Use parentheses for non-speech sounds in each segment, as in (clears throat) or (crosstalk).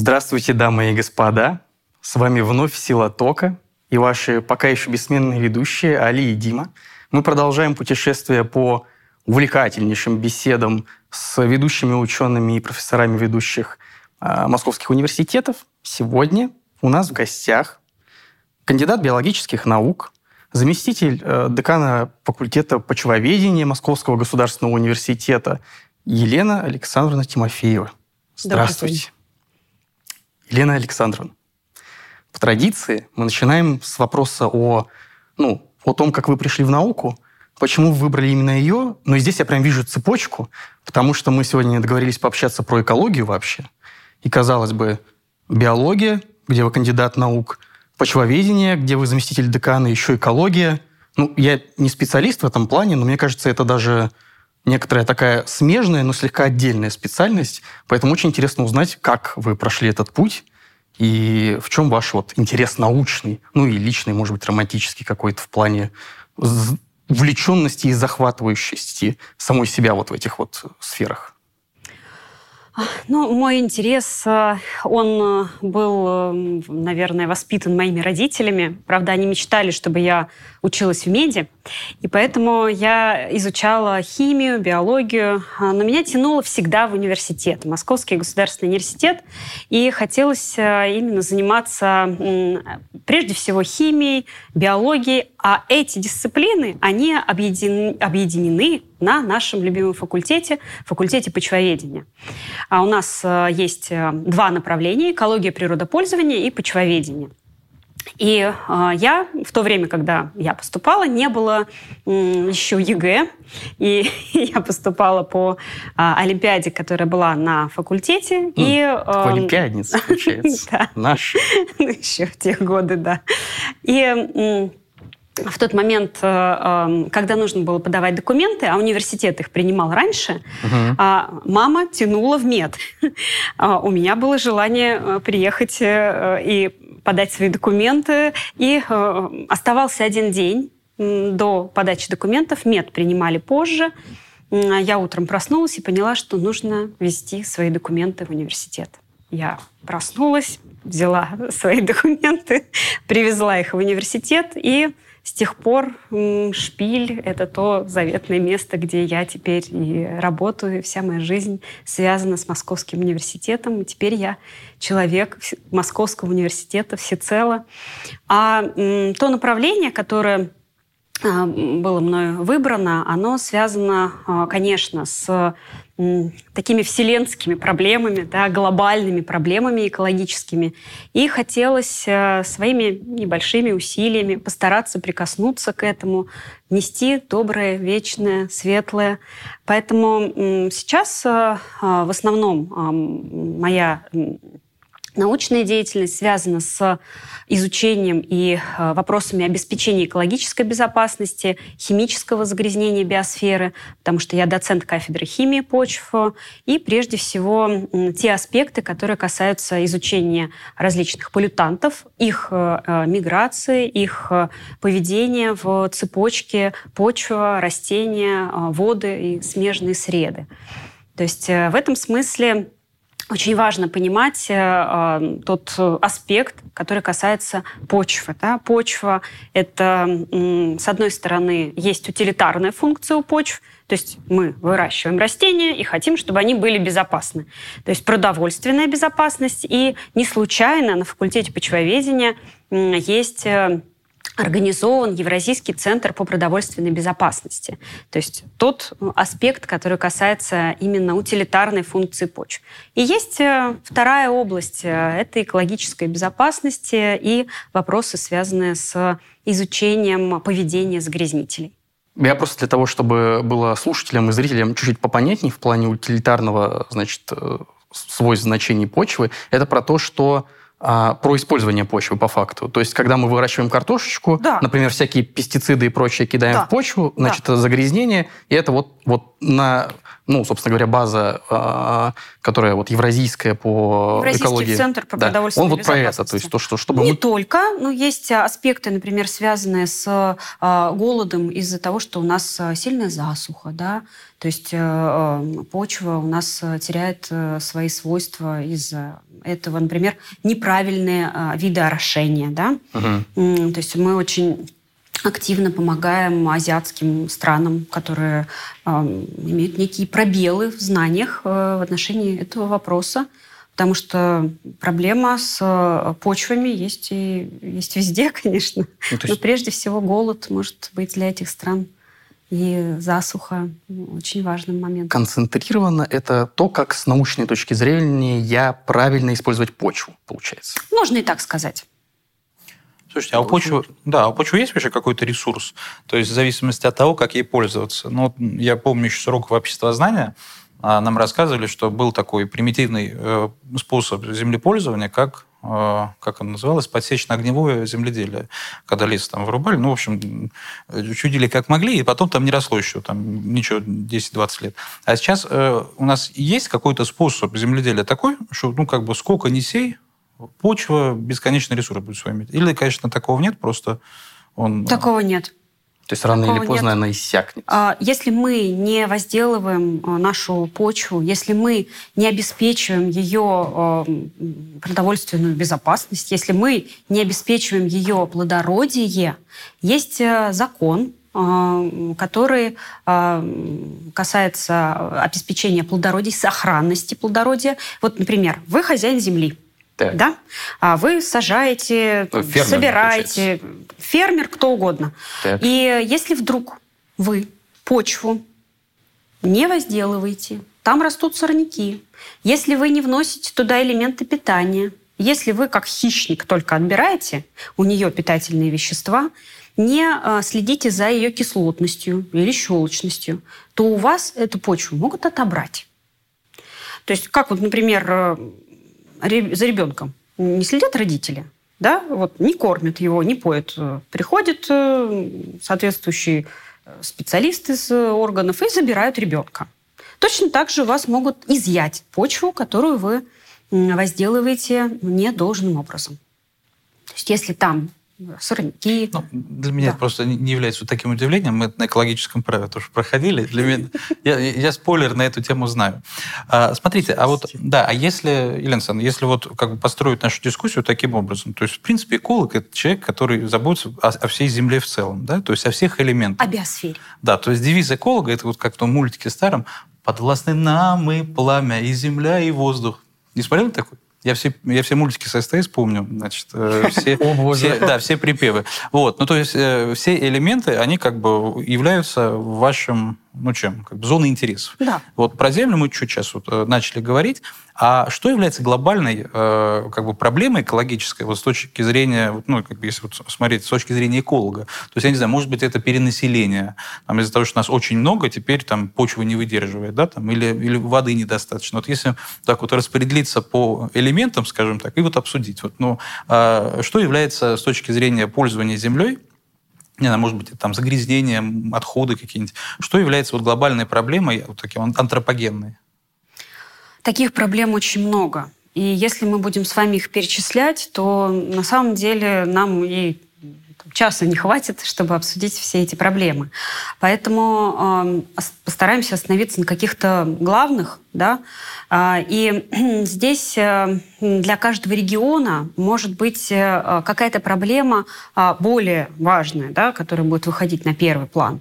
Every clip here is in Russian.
Здравствуйте, дамы и господа. С вами вновь «Сила тока» и ваши пока еще бессменные ведущие Али и Дима. Мы продолжаем путешествие по увлекательнейшим беседам с ведущими учеными и профессорами ведущих э, московских университетов. Сегодня у нас в гостях кандидат биологических наук, заместитель э, декана факультета почвоведения Московского государственного университета Елена Александровна Тимофеева. Здравствуйте. Елена Александровна, по традиции мы начинаем с вопроса о, ну, о том, как вы пришли в науку, почему вы выбрали именно ее. Но здесь я прям вижу цепочку, потому что мы сегодня договорились пообщаться про экологию вообще. И, казалось бы, биология, где вы кандидат наук, почвоведение, где вы заместитель декана, еще экология. Ну, я не специалист в этом плане, но мне кажется, это даже некоторая такая смежная, но слегка отдельная специальность. Поэтому очень интересно узнать, как вы прошли этот путь и в чем ваш вот интерес научный, ну и личный, может быть, романтический какой-то в плане увлеченности и захватывающести самой себя вот в этих вот сферах. Ну, мой интерес, э, он э, был, э, наверное, воспитан моими родителями. Правда, они мечтали, чтобы я училась в меди, и поэтому я изучала химию, биологию. А, но меня тянуло всегда в университет, Московский государственный университет, и хотелось именно заниматься прежде всего химией, биологией, а эти дисциплины, они объединены, объединены на нашем любимом факультете, факультете почвоведения. А у нас э, есть э, два направления – экология природопользования и почвоведение. И э, я в то время, когда я поступала, не было э, еще ЕГЭ, и (laughs) я поступала по э, Олимпиаде, которая была на факультете. Mm, и, э, Олимпиадница, получается. (laughs) Наш. (laughs) Ну, еще в те годы, да. И в тот момент, э, эм, когда нужно было подавать документы, а университет их принимал раньше, угу. мама тянула в мед. (laughs) А у меня было желание э, приехать э, и подать свои документы. И оставался один день до подачи документов. Мед принимали позже. Я утром проснулась и поняла, что нужно вести свои документы в университет. Я проснулась, взяла (laughs) свои документы, (laughs) привезла их в университет и с тех пор Шпиль — это то заветное место, где я теперь и работаю, вся моя жизнь связана с Московским университетом. И теперь я человек Московского университета всецело. А то направление, которое а, было мною выбрано, оно связано, а, конечно, с такими вселенскими проблемами, да, глобальными проблемами экологическими. И хотелось э, своими небольшими усилиями постараться прикоснуться к этому, нести доброе, вечное, светлое. Поэтому сейчас э, в основном моя Научная деятельность связана с изучением и э, вопросами обеспечения экологической безопасности, химического загрязнения биосферы, потому что я доцент кафедры химии почв, и прежде всего те аспекты, которые касаются изучения различных полютантов, их э, э, миграции, их поведения в цепочке почва, растения, воды и смежные среды. То есть в этом смысле очень важно понимать э, тот аспект, который касается почвы. Да? Почва — это, э, с одной стороны, есть утилитарная функция у почв, то есть мы выращиваем растения и хотим, чтобы они были безопасны. То есть продовольственная безопасность. И не случайно на факультете почвоведения есть э, организован Евразийский центр по продовольственной безопасности. То есть тот ну, аспект, который касается именно утилитарной функции почв. И есть э, вторая область э, – это экологическая безопасность и вопросы, связанные с изучением поведения загрязнителей. Я просто для того, чтобы было слушателям и зрителям чуть-чуть попонятнее в плане утилитарного значит, э, свойств значений почвы, это про то, что а, про использование почвы по факту. То есть, когда мы выращиваем картошечку, да. например, всякие пестициды и прочее кидаем да. в почву, значит, да. это загрязнение, и это вот, вот на, ну, собственно говоря, база, а, которая вот евразийская по Евразийский экологии. центр по да. продовольственной Он вот про это, то есть то, что чтобы Не мы... только, но есть аспекты, например, связанные с а, голодом из-за того, что у нас сильная засуха, да, то есть э, э, почва у нас теряет э, свои свойства из-за этого, например, неправильные виды орошения. Да? Угу. То есть мы очень активно помогаем азиатским странам, которые э, имеют некие пробелы в знаниях э, в отношении этого вопроса, потому что проблема с э, почвами есть и есть везде, (laughs) конечно. Ну, есть... Но прежде всего голод может быть для этих стран и засуха очень важным моментом. Концентрированно это то, как с научной точки зрения я правильно использовать почву, получается. Можно и так сказать. Слушайте, а у почвы, да, у почвы есть вообще какой-то ресурс? То есть в зависимости от того, как ей пользоваться. Ну, я помню еще с уроков обществознания, а, нам рассказывали, что был такой примитивный э, способ землепользования, как как он называлось, подсечно-огневое земледелие, когда лес там вырубали, ну, в общем, чудили как могли, и потом там не росло еще, там ничего, 10-20 лет. А сейчас э, у нас есть какой-то способ земледелия такой, что, ну, как бы сколько не сей, почва бесконечный ресурс будет свой иметь. Или, конечно, такого нет, просто он... Такого нет. То есть рано Такого или поздно нет. она иссякнет. А, если мы не возделываем а, нашу почву, если мы не обеспечиваем ее а, продовольственную безопасность, если мы не обеспечиваем ее плодородие, есть закон, который касается обеспечения плодородия, сохранности плодородия. Вот, например, вы хозяин земли – так. Да? А вы сажаете, ну, Фермер, собираете. Получается. Фермер, кто угодно. Так. И если вдруг вы почву не возделываете, там растут сорняки. Если вы не вносите туда элементы питания, если вы как хищник только отбираете у нее питательные вещества, не а, следите за ее кислотностью или щелочностью, то у вас эту почву могут отобрать. То есть, как вот, например, э, за ребенком не следят родители, да, вот не кормят его, не поют. Приходят э, соответствующие э, специалисты из органов и забирают ребенка. Точно так же вас могут изъять почву, которую вы возделываете недолжным образом. То есть если там сорняки. Ну, для меня да. это просто не является таким удивлением. Мы на экологическом праве тоже проходили. Для меня, (laughs) я, я спойлер на эту тему знаю. А, смотрите, а вот, да, а если, Еленсон, если вот как бы построить нашу дискуссию таким образом, то есть, в принципе, эколог – это человек, который заботится о, о всей Земле в целом, да, то есть о всех элементах. О биосфере. Да, то есть девиз эколога – это вот как в том мультике старом «Подвластны нам и пламя, и земля, и воздух». Не смотрели такой? Я все, я все мультики со СТС помню, значит, э, (laughs) все, все, да, все припевы. Вот, ну то есть э, все элементы, они как бы являются вашим ну чем, как бы зоны интересов. Да. Вот про землю мы чуть сейчас вот э, начали говорить. А что является глобальной э, как бы проблемой экологической вот с точки зрения, ну, как бы если вот смотреть с точки зрения эколога? То есть, я не знаю, может быть, это перенаселение. Там, из-за того, что нас очень много, теперь там почва не выдерживает, да, там, или, или воды недостаточно. Вот если так вот распределиться по элементам, скажем так, и вот обсудить, вот, ну, э, что является с точки зрения пользования землей, не знаю, может быть, там загрязнение, отходы какие-нибудь. Что является вот глобальной проблемой, вот таким антропогенной? Таких проблем очень много. И если мы будем с вами их перечислять, то на самом деле нам и часа не хватит, чтобы обсудить все эти проблемы. Поэтому э, постараемся остановиться на каких-то главных. Да? Э, и (clears throat) здесь э, для каждого региона может быть э, какая-то проблема э, более важная, да, которая будет выходить на первый план.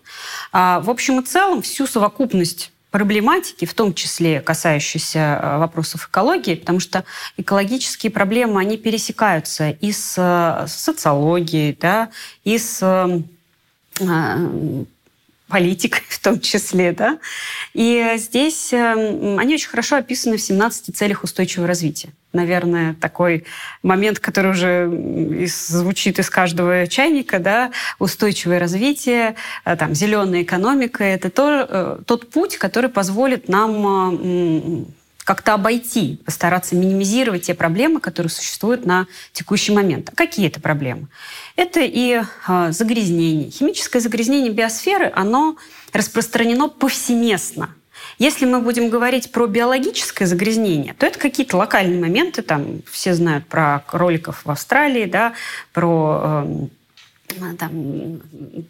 Э, в общем и целом, всю совокупность проблематики, в том числе касающейся э, вопросов экологии, потому что экологические проблемы, они пересекаются и с э, социологией, да, и с э, политикой (laughs) в том числе. Да? И здесь они очень хорошо описаны в 17 целях устойчивого развития наверное, такой момент, который уже звучит из каждого чайника, да, устойчивое развитие, э, там, зеленая экономика, это то, э, тот путь, который позволит нам как-то обойти, постараться минимизировать те проблемы, которые существуют на текущий момент. А какие это проблемы? Это и э, загрязнение. Химическое загрязнение биосферы, оно распространено повсеместно. Если мы будем говорить про биологическое загрязнение, то это какие-то локальные моменты. Там все знают про кроликов в Австралии, да, про там,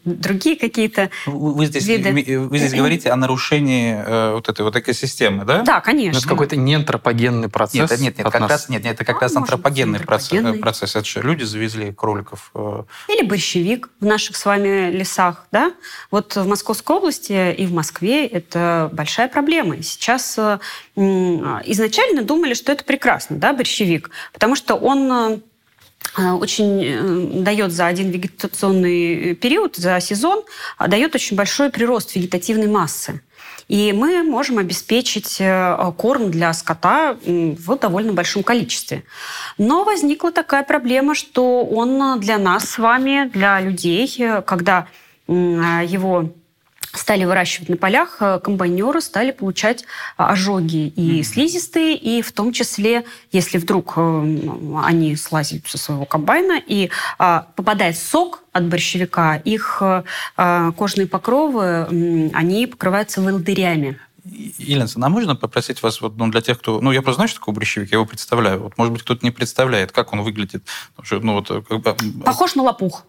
другие какие-то Вы здесь, виды. вы здесь говорите о нарушении э, вот этой вот экосистемы, да? Да, Ну, конечно. Это какой-то неантропогенный процесс. Нет, нет, нет, как нас. раз, нет, нет, это как А, раз антропогенный процесс, антропогенный. процесс. Это же люди завезли кроликов. э, Или борщевик в наших с вами лесах, да? Вот в Московской области и в Москве это большая проблема. И сейчас э, изначально думали, что это прекрасно, да, борщевик, потому что он э, э, очень э, дает за один вегетационный период, за сезон, а дает очень большой прирост вегетативной массы. И мы можем обеспечить э, корм для скота в довольно большом количестве. Но возникла такая проблема, что он для нас с вами, для людей, э, когда его стали выращивать на полях, э, комбайнеры стали получать а, ожоги и слизистые, и в том числе, если вдруг э, они слазят со своего комбайна и попадает сок от борщевика, их э, кожные покровы, они покрываются волдырями. Елена, Александровна, а можно попросить вас, вот, ну, для тех, кто... Ну, я просто знаю, что такое борщевик, я его представляю. Вот, может быть, кто-то не представляет, как он выглядит. Что, ну, вот, как бы, Похож на лопух.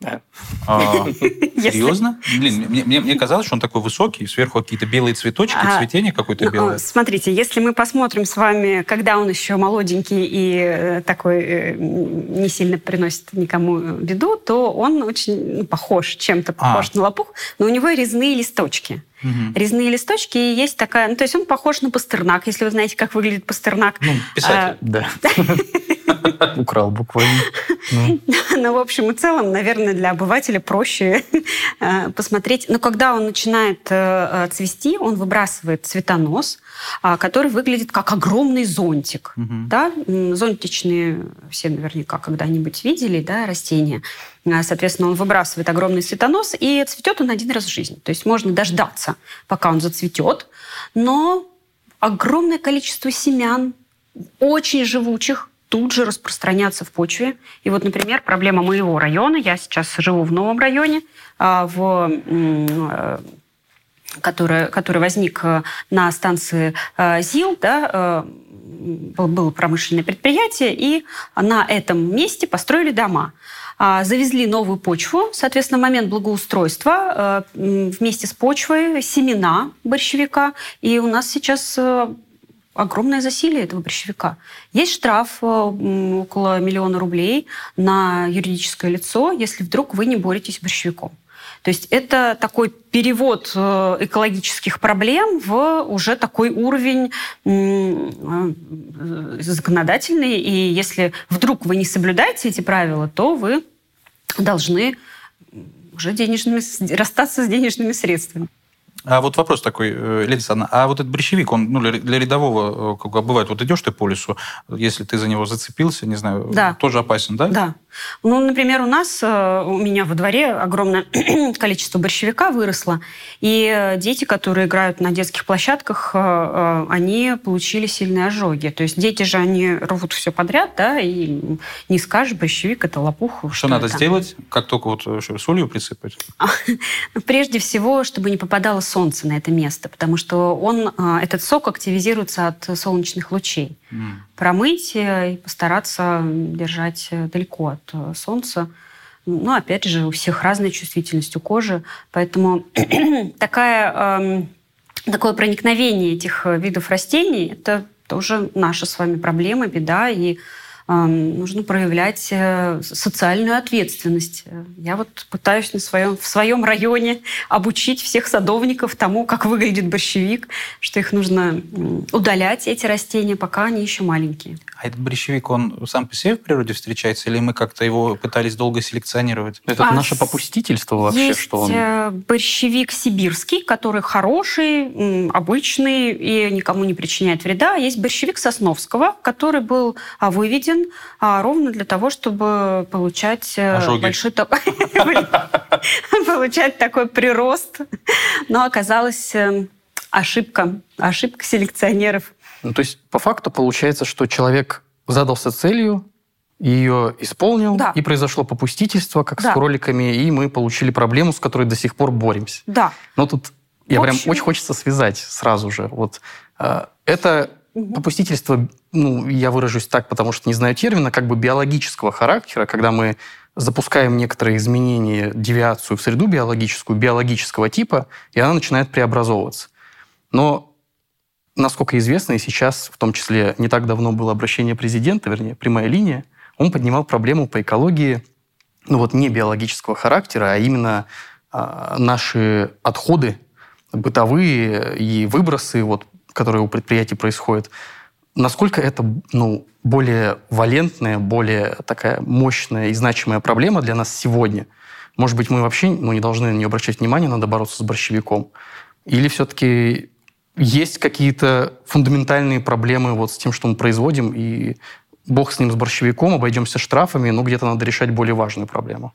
Да. а, (laughs) серьезно? Блин, мне, мне, мне казалось, что он такой высокий, сверху какие-то белые цветочки, А, цветение какое-то белое. Смотрите, если мы посмотрим с вами, когда он еще молоденький и э, такой э, не сильно приносит никому беду, то он очень ну, похож, чем-то похож на лопух, но у него резные листочки. Мгм. Резные листочки, и есть такая... Ну, то есть он похож на пастернак, если вы знаете, как выглядит пастернак. Ну, писатель. Да. (laughs) Украл буквально. Ну, (laughs) Ну, в общем и целом, наверное, для обывателя проще э, посмотреть. Но когда он начинает э, э, цвести, он выбрасывает цветонос, а, который выглядит как огромный зонтик. Мгм. Да? Зонтичные все наверняка когда-нибудь видели да, растения. А, Соответственно, он выбрасывает огромный цветонос, и цветет он один раз в жизни. То есть можно дождаться, пока он зацветет, но огромное количество семян, очень живучих, тут же распространяться в почве. И вот, например, проблема моего района, я сейчас живу в новом районе, а, в э, который, который возник э, на станции э, ЗИЛ, да, э, был- было промышленное предприятие, и на этом месте построили дома. А, Завезли новую почву, соответственно, в момент благоустройства вместе с почвой семена борщевика, и у нас сейчас огромное засилие этого борщевика. Есть штраф около миллиона рублей на юридическое лицо, если вдруг вы не боретесь с борщевиком. То есть это такой перевод э, экологических проблем в уже такой уровень э, законодательный. И если вдруг вы не соблюдаете эти правила, то вы должны уже денежными, расстаться с денежными средствами. А вот вопрос такой, э, Лена Александровна, а вот этот борщевик, он ну, для рядового, как бы бывает, вот идешь ты по лесу, если ты за него зацепился, не знаю, Да. тоже опасен, да? Да. Ну, например, у нас, э, у меня во дворе огромное (clears throat) количество борщевика выросло, и э, дети, которые играют на детских площадках, э, они получили сильные ожоги. То есть дети же, они рвут все подряд, да, и не скажешь, борщевик – это лопух. Что, надо это. сделать? Как только вот что, солью присыпать? (laughs) Прежде всего, чтобы не попадало солнце на это место, потому что он, этот сок активизируется от солнечных лучей. М. промыть и постараться держать далеко от солнца. Ну, опять же, у всех разная чувствительность у кожи, поэтому (clears throat) такая, эм, такое проникновение этих э, видов растений – это тоже наша с вами проблема, беда, и нужно проявлять э, социальную ответственность. Я вот пытаюсь на своем, в своем районе (laughs) обучить всех садовников тому, как выглядит борщевик, что их нужно удалять, эти растения, пока они еще маленькие. А этот борщевик, он сам по себе в природе встречается, или мы как-то его пытались долго селекционировать? Это А наше попустительство вообще, Есть что он... э, борщевик сибирский, который хороший, обычный и никому не причиняет вреда. Есть борщевик Сосновского, который был а, выведен а, ровно для того, чтобы получать э, Ожоги. большой такой (laughs) получать такой прирост. Но оказалась э, ошибка, ошибка селекционеров. Ну, то есть, по факту получается, что человек задался целью, ее исполнил, Да. и произошло попустительство, как Да. с кроликами, и мы получили проблему, с которой до сих пор боремся. Да. Но тут я В прям общем- очень хочется связать сразу же. Вот э, это попустительство, ну, я выражусь так, потому что не знаю термина, как бы биологического характера, когда мы запускаем некоторые изменения, девиацию в среду биологическую, биологического типа, и она начинает преобразовываться. Но, насколько известно, и сейчас, в том числе, не так давно было обращение президента, вернее, прямая линия, он поднимал проблему по экологии, ну вот не биологического характера, а именно а, наши отходы бытовые и выбросы, вот, которые у предприятий происходят, насколько это ну, более валентная, более такая мощная и значимая проблема для нас сегодня? Может быть, мы вообще ну, не должны на нее обращать внимание, надо бороться с борщевиком? Или все-таки есть какие-то фундаментальные проблемы вот с тем, что мы производим, и бог с ним, с борщевиком, обойдемся штрафами, но где-то надо решать более важную проблему?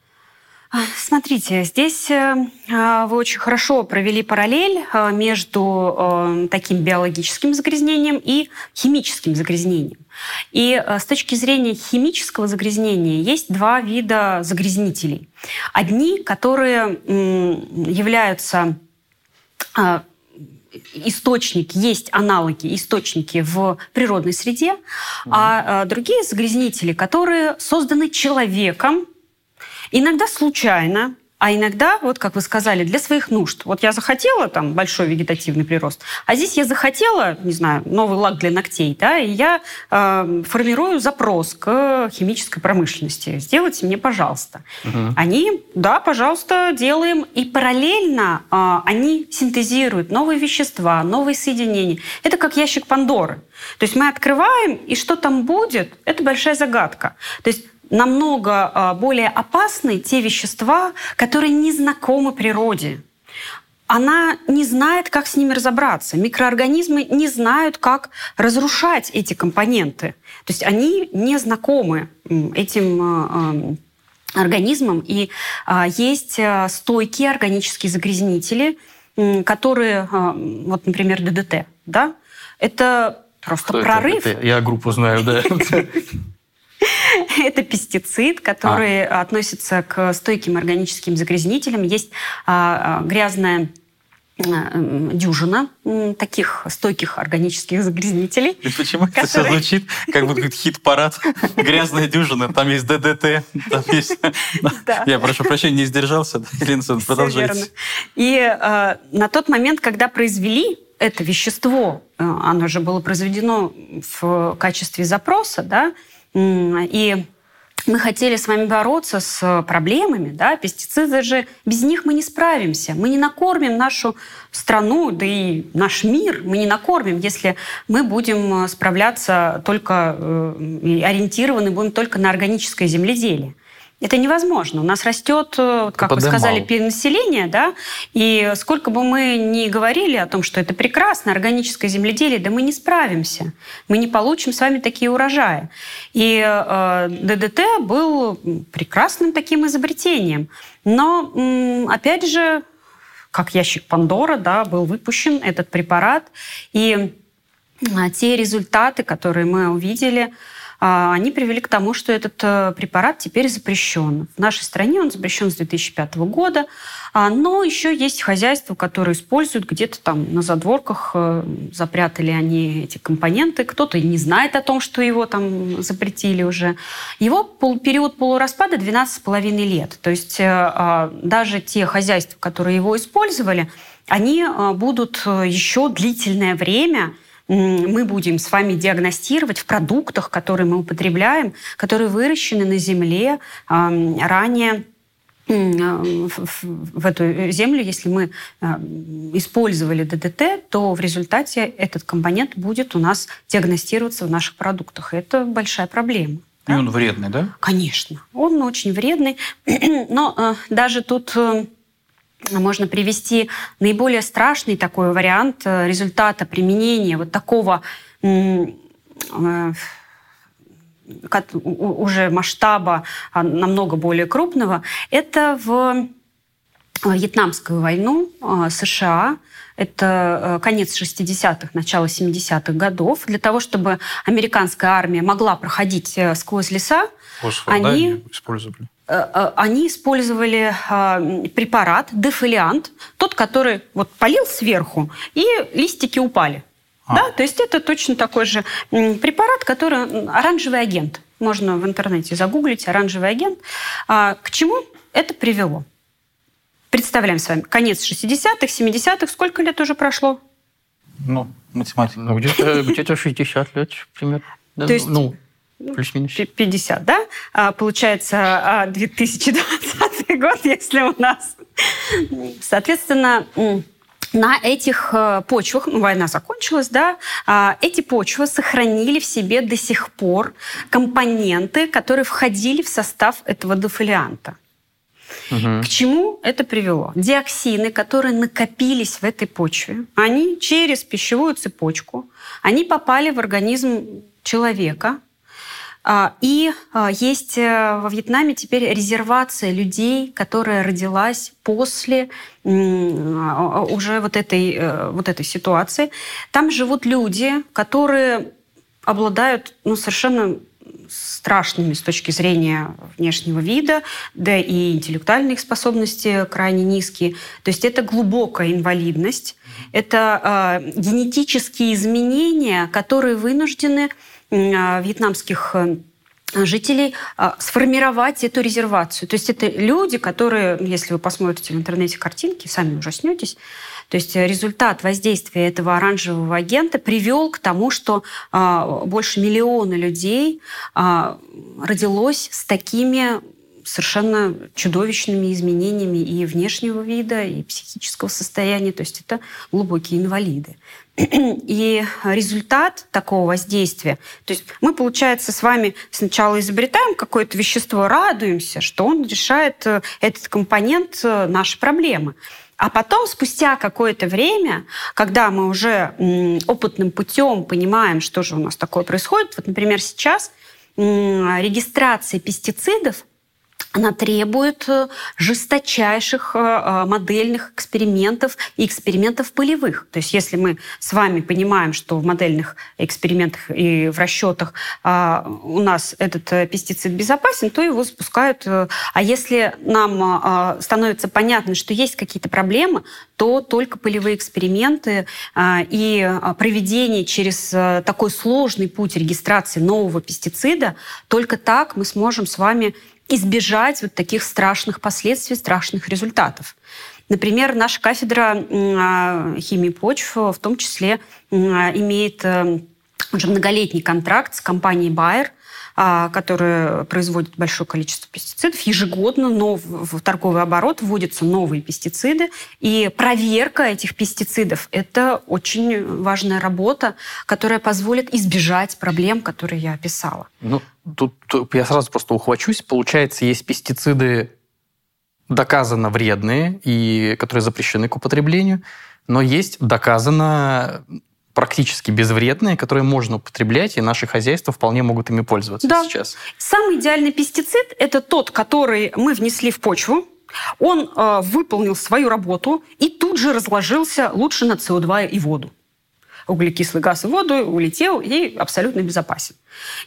Смотрите, здесь э, а, вы очень хорошо провели параллель э, между э, таким биологическим загрязнением и химическим загрязнением. И с точки зрения химического загрязнения есть два вида загрязнителей. Одни, которые являются источник, есть аналоги, источники в природной среде, mm а другие загрязнители, которые созданы человеком Иногда случайно, а иногда, вот как вы сказали, для своих нужд. Вот я захотела там большой вегетативный прирост, а здесь я захотела, не знаю, новый лак для ногтей, да, и я э, формирую запрос к химической промышленности. Сделайте мне, пожалуйста. Угу. Они, да, пожалуйста, делаем. И параллельно э, они синтезируют новые вещества, новые соединения. Это как ящик Пандоры. То есть мы открываем, и что там будет, это большая загадка. То есть намного а, более опасны те вещества, которые не знакомы природе. Она не знает, как с ними разобраться. Микроорганизмы не знают, как разрушать эти компоненты. То есть они не знакомы этим а, а, организмам. И есть стойкие органические загрязнители, которые, вот, например, ДДТ, да, это просто Кто прорыв. Это? Я группу знаю, да. (laughs) (laughs) Это пестицид, который а. относится к стойким органическим загрязнителям. Есть а, а, грязная дюжина таких стойких органических загрязнителей. И почему которые... это все звучит, как будто хит-парад? (laughs) Грязная дюжина, там есть ДДТ, там есть... (laughs) Да. Я прошу прощения, не сдержался. Елена продолжайте. И э, на тот момент, когда произвели это вещество, оно же было произведено в качестве запроса, да, и мы хотели с вами бороться с проблемами, да, пестициды же, без них мы не справимся. Мы не накормим нашу страну, да и наш мир мы не накормим, если мы будем справляться только, э, ориентированы будем только на органическое земледелие. Это невозможно. У нас растет, э, как вы сказали, перенаселение, да, и сколько бы мы ни говорили о том, что это прекрасно, органическое земледелие, да мы не справимся. Мы не получим с вами такие урожаи. И э, ДДТ был прекрасным таким изобретением. Но, опять же, как ящик Пандора, да, был выпущен этот препарат, и а, те результаты, которые мы увидели, они привели к тому, что этот э, препарат теперь запрещен. В нашей стране он запрещен с 2005 года, а, но еще есть хозяйства, которые используют где-то там на задворках, э, запрятали они эти компоненты, кто-то не знает о том, что его там запретили уже. Его период полураспада 12,5 лет. То есть э, а, даже те хозяйства, которые его использовали, они будут еще длительное время мы будем с вами диагностировать в продуктах, которые мы употребляем, которые выращены на земле ранее в эту землю, если мы использовали ДДТ, то в результате этот компонент будет у нас диагностироваться в наших продуктах. Это большая проблема. И да? он вредный, да? Конечно, он очень вредный. (clears throat) Но э, даже тут э, можно привести наиболее страшный такой вариант э, результата применения вот такого э, уже масштаба а, намного более крупного, это в Вьетнамскую войну э, США, это конец 60-х, начало 70-х годов. Для того, чтобы американская армия могла проходить сквозь леса, Фосфор, они да, использовали? Э, э, они использовали а, препарат дефолиант, тот, который вот полил сверху, и листики упали. А. Да, то есть это точно такой же препарат, который оранжевый агент. можно в интернете загуглить «оранжевый агент». А, к чему это привело? Представляем с вами, конец 60-х, 70-х, сколько лет уже прошло? Ну, математика. Ну, где-то где 60 лет примерно. То есть, ну, плюс-минус. 50, да? А, получается, 2020 а, год, (laughs) если у нас. Соответственно, на этих э, почвах, ну, война закончилась, да, а, эти почвы сохранили в себе до сих пор компоненты, которые входили в состав этого дофолианта. Угу. К чему это привело? Диоксины, которые накопились в этой почве, они через пищевую цепочку, они попали в организм человека, и а, есть э, во Вьетнаме теперь резервация людей, которая родилась после а, уже вот этой, э, вот этой ситуации. Там живут люди, которые обладают ну, совершенно страшными с точки зрения внешнего вида, да и интеллектуальные способности крайне низкие. То есть это глубокая инвалидность, это э, генетические изменения, которые вынуждены а, вьетнамских э, жителей а, сформировать эту резервацию. То есть это люди, которые, если вы посмотрите в интернете картинки, сами ужаснетесь, то есть результат воздействия этого оранжевого агента привел к тому, что а, больше миллиона людей родилось с такими совершенно чудовищными изменениями и внешнего вида, и психического состояния. То есть это глубокие инвалиды. (clears throat) И результат такого воздействия, то есть мы, получается, с вами сначала изобретаем какое-то вещество, радуемся, что он решает э, этот компонент э, нашей проблемы. А потом, спустя какое-то время, когда мы уже опытным путем понимаем, что же у нас такое происходит, вот, например, сейчас регистрация пестицидов она требует э, жесточайших э, э, модельных экспериментов и экспериментов полевых. То есть если мы с вами понимаем, что в модельных экспериментах и в расчетах у нас этот пестицид безопасен, то его запускают. А если нам становится понятно, что есть какие-то проблемы, то только полевые эксперименты и проведение через такой сложный путь регистрации нового пестицида, только так мы сможем с вами избежать вот таких страшных последствий, страшных результатов. Например, наша кафедра а, химии почв в том числе имеет э, уже многолетний контракт с компанией Bayer – а, которые производят большое количество пестицидов. Ежегодно но в торговый оборот вводятся новые пестициды. И проверка этих пестицидов – это очень важная работа, которая позволит избежать проблем, которые я описала. Ну, тут я сразу просто ухвачусь. Получается, есть пестициды доказанно вредные и которые запрещены к употреблению, но есть доказанно практически безвредные, которые можно употреблять, и наши хозяйства вполне могут ими пользоваться да. сейчас. Самый идеальный пестицид – это тот, который мы внесли в почву, он э, выполнил свою работу и тут же разложился лучше на СО2 и воду углекислый газ и воду, улетел и абсолютно безопасен.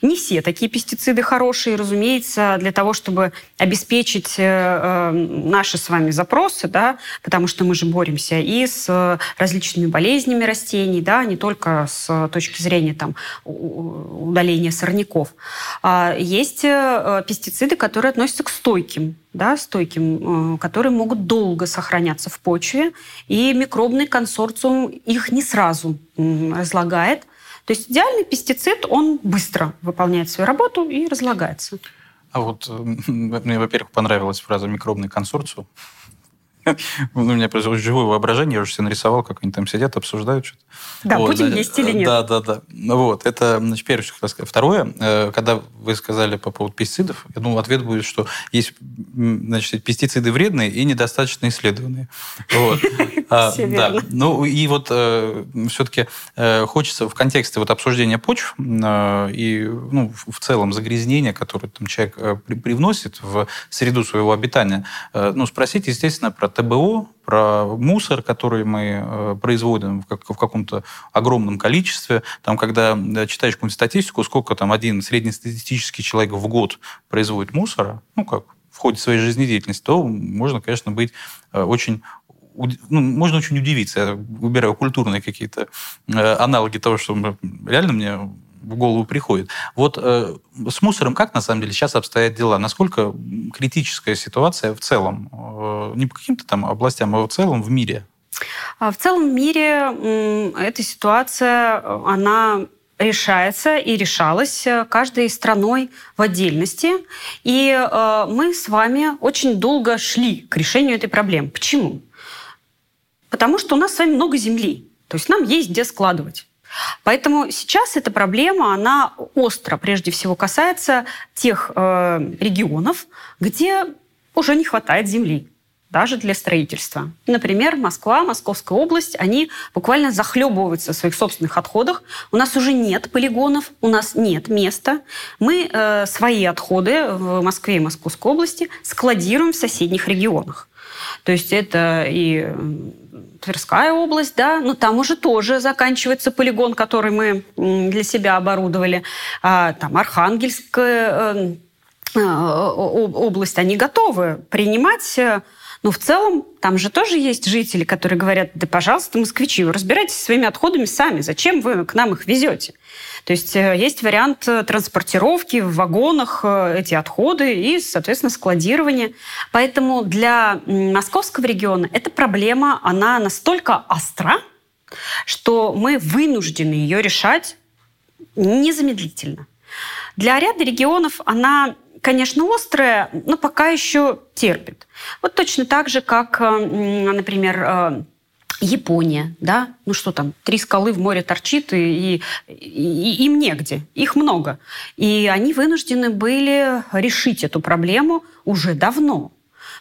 Не все такие пестициды хорошие, разумеется, для того, чтобы обеспечить э, э, наши с вами запросы, да, потому что мы же боремся и с различными болезнями растений, да, не только с точки зрения там, удаления сорняков. А есть э, пестициды, которые относятся к стойким да, стойким, которые могут долго сохраняться в почве, и микробный консорциум их не сразу разлагает, то есть идеальный пестицид, он быстро выполняет свою работу и разлагается. А вот (laughs) мне, во-первых, понравилась фраза «микробный консорциум». (laughs) У меня произошло живое воображение, я уже себе нарисовал, как они там сидят, обсуждают что-то. Да, вот, Путин да, есть или нет. Да, да, да. Вот, это, значит, первое, что хотел сказать. Второе, э, когда вы сказали по поводу пестицидов, я думал, ответ будет, что есть, значит, пестициды вредные и недостаточно исследованные. Вот. (laughs) А, да. Ну, и вот э, все-таки э, хочется в контексте вот обсуждения почв и, ну, в целом загрязнения, которые там человек привносит в среду своего обитания, ну, спросить, естественно, про ТБО, про мусор, который мы э, производим в, как, в каком-то огромном количестве. Там, когда читаешь какую-нибудь статистику, сколько там один среднестатистический человек в год производит мусора, ну, как в ходе своей жизнедеятельности, то можно, конечно, быть э, очень ну, можно очень удивиться. Я выбираю культурные какие-то э, аналоги того, что реально мне в голову приходит. Вот э, с мусором как на самом деле сейчас обстоят дела? Насколько критическая ситуация в целом? Э, не по каким-то там областям, а в целом в мире? А в целом в мире эта ситуация, она решается и решалась э, каждой страной в отдельности. И э, мы с вами очень долго шли к решению этой проблемы. Почему? Потому что у нас с вами много земли. То есть нам есть где складывать. Поэтому сейчас эта проблема, она остро прежде всего касается тех э, регионов, где уже не хватает земли даже для строительства. Например, Москва, Московская область, они буквально захлебываются в своих собственных отходах. У нас уже нет полигонов, у нас нет места. Мы э, свои отходы в Москве и Московской области складируем в соседних регионах. То есть это и Тверская область, да, но там уже тоже заканчивается полигон, который мы для себя оборудовали. А, там Архангельская э, э, область, они готовы принимать э, но в целом там же тоже есть жители, которые говорят, да, пожалуйста, москвичи, вы разбирайтесь своими отходами сами. Зачем вы к нам их везете? То есть э, есть вариант э, транспортировки в вагонах э, эти отходы и, соответственно, складирования. Поэтому для московского региона эта проблема, она настолько остра, что мы вынуждены ее решать незамедлительно. Для ряда регионов она конечно, острая, но пока еще терпит. Вот точно так же, как, например, Япония, да, ну что там, три скалы в море торчит, и, и, и им негде, их много. И они вынуждены были решить эту проблему уже давно.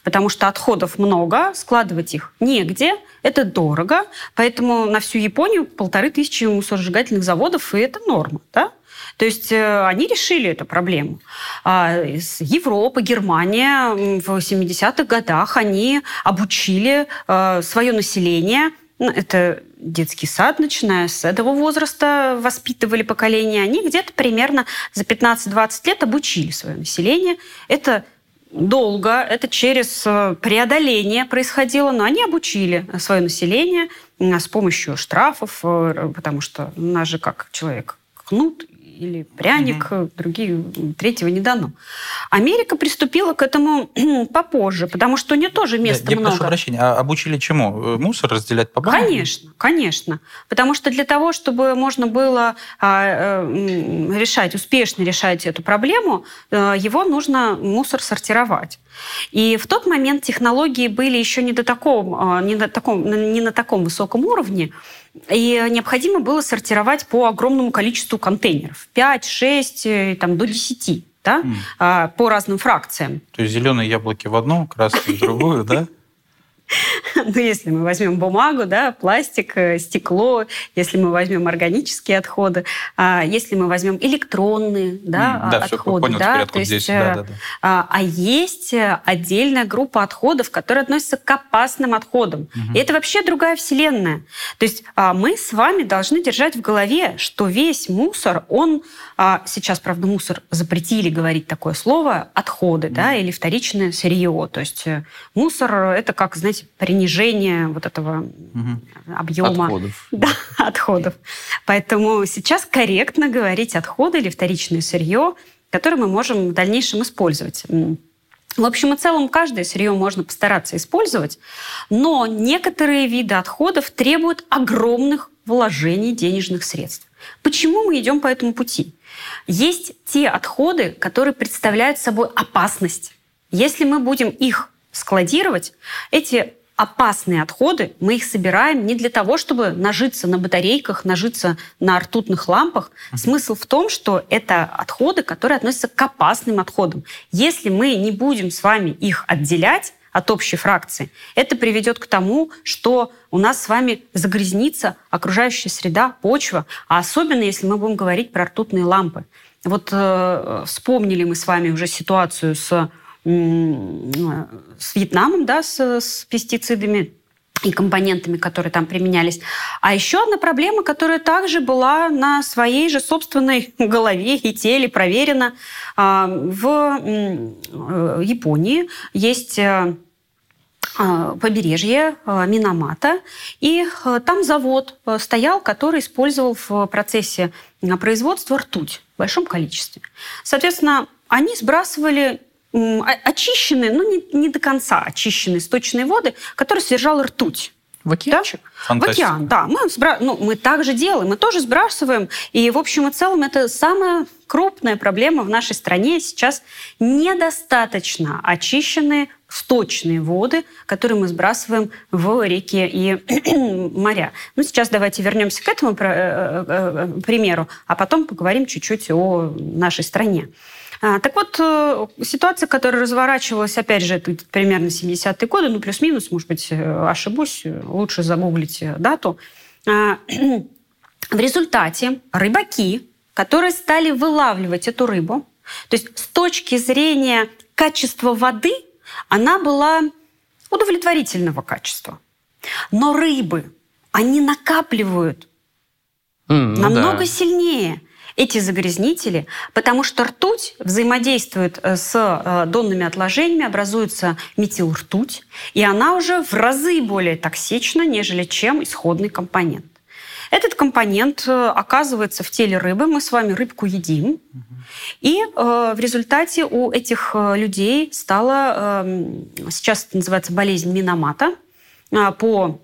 Потому что отходов много, складывать их негде, это дорого, поэтому на всю Японию полторы тысячи мусоросжигательных заводов, и это норма, да? То есть э, они решили эту проблему. А Европа, Германия в 70-х годах они обучили э, свое население ну, это детский сад, начиная с этого возраста, воспитывали поколение. Они где-то примерно за 15-20 лет обучили свое население. Это долго, это через э, преодоление происходило, но они обучили свое население с помощью штрафов, потому что у нас же как человек кнут или пряник, угу. другие, третьего не дано. Америка приступила к этому попозже, потому что у нее тоже места я много. прошу прощения, а обучили чему? Э, мусор разделять по банкам? Конечно, конечно. Потому что для того, чтобы можно было а, э, решать, успешно решать эту проблему, его нужно мусор сортировать. И в тот момент технологии были еще не, до такого, не, на таком, не на таком высоком уровне, и необходимо было сортировать по огромному количеству контейнеров. 5, 6, э, там, до 10 да, mm. по разным фракциям. То есть зеленые яблоки в одну, красные в другую, да? (laughs) Ну, если мы возьмем бумагу, да, пластик, э, стекло, если мы возьмем органические отходы, а если мы возьмем электронные да, mm, да, отходы. Все, да, то есть, здесь. Да, э, да, да. А, а есть отдельная группа отходов, которые относятся к опасным отходам. Угу. И это вообще другая вселенная. То есть а, мы с вами должны держать в голове, что весь мусор, он а, сейчас, правда, мусор запретили говорить такое слово, отходы, mm. да, или вторичное сырье. То есть э, мусор это как, знаете, принижение вот этого угу. объема отходов. (laughs) Да, отходов. Поэтому сейчас корректно говорить отходы или вторичное сырье, которое мы можем в дальнейшем использовать. В общем и целом, каждое сырье можно постараться использовать, но некоторые виды отходов требуют огромных вложений денежных средств. Почему мы идем по этому пути? Есть те отходы, которые представляют собой опасность. Если мы будем их складировать, эти опасные отходы, мы их собираем не для того, чтобы нажиться на батарейках, нажиться на ртутных лампах. Смысл в том, что это отходы, которые относятся к опасным отходам. Если мы не будем с вами их отделять, от общей фракции, это приведет к тому, что у нас с вами загрязнится окружающая среда, почва, а особенно если мы будем говорить про ртутные лампы. Вот э, вспомнили мы с вами уже ситуацию с с Вьетнамом, да, с, с пестицидами и компонентами, которые там применялись. А еще одна проблема, которая также была на своей же собственной (laughs) голове и теле проверена. А, в э, Японии есть э, побережье а, Минамата, и там завод стоял, который использовал в процессе производства ртуть в большом количестве. Соответственно, они сбрасывали очищенные, ну не, не до конца очищенные сточные воды, которые содержала ртуть. В океанчик? Да? В океан, да. Мы, сбра... ну, мы так же делаем, мы тоже сбрасываем. И, в общем и целом, это самая крупная проблема в нашей стране. Сейчас недостаточно очищенные сточные воды, которые мы сбрасываем в реки и (clears throat) моря. Ну, сейчас давайте вернемся к этому э, э, э, примеру, а потом поговорим чуть-чуть о нашей стране. А, так вот, ситуация, которая разворачивалась, опять же, это примерно 70-е годы, ну, плюс-минус, может быть, ошибусь, лучше загуглите дату. А, (clears throat) в результате рыбаки, которые стали вылавливать эту рыбу, то есть с точки зрения качества воды, она была удовлетворительного качества. Но рыбы, они накапливают mm, намного да. сильнее эти загрязнители, потому что ртуть взаимодействует э, с э, донными отложениями, образуется метилртуть, и она уже в разы более токсична, нежели чем исходный компонент. Этот компонент э, оказывается в теле рыбы. Мы с вами рыбку едим. И э, в результате у этих людей стала, э, сейчас это называется болезнь Миномата, э, по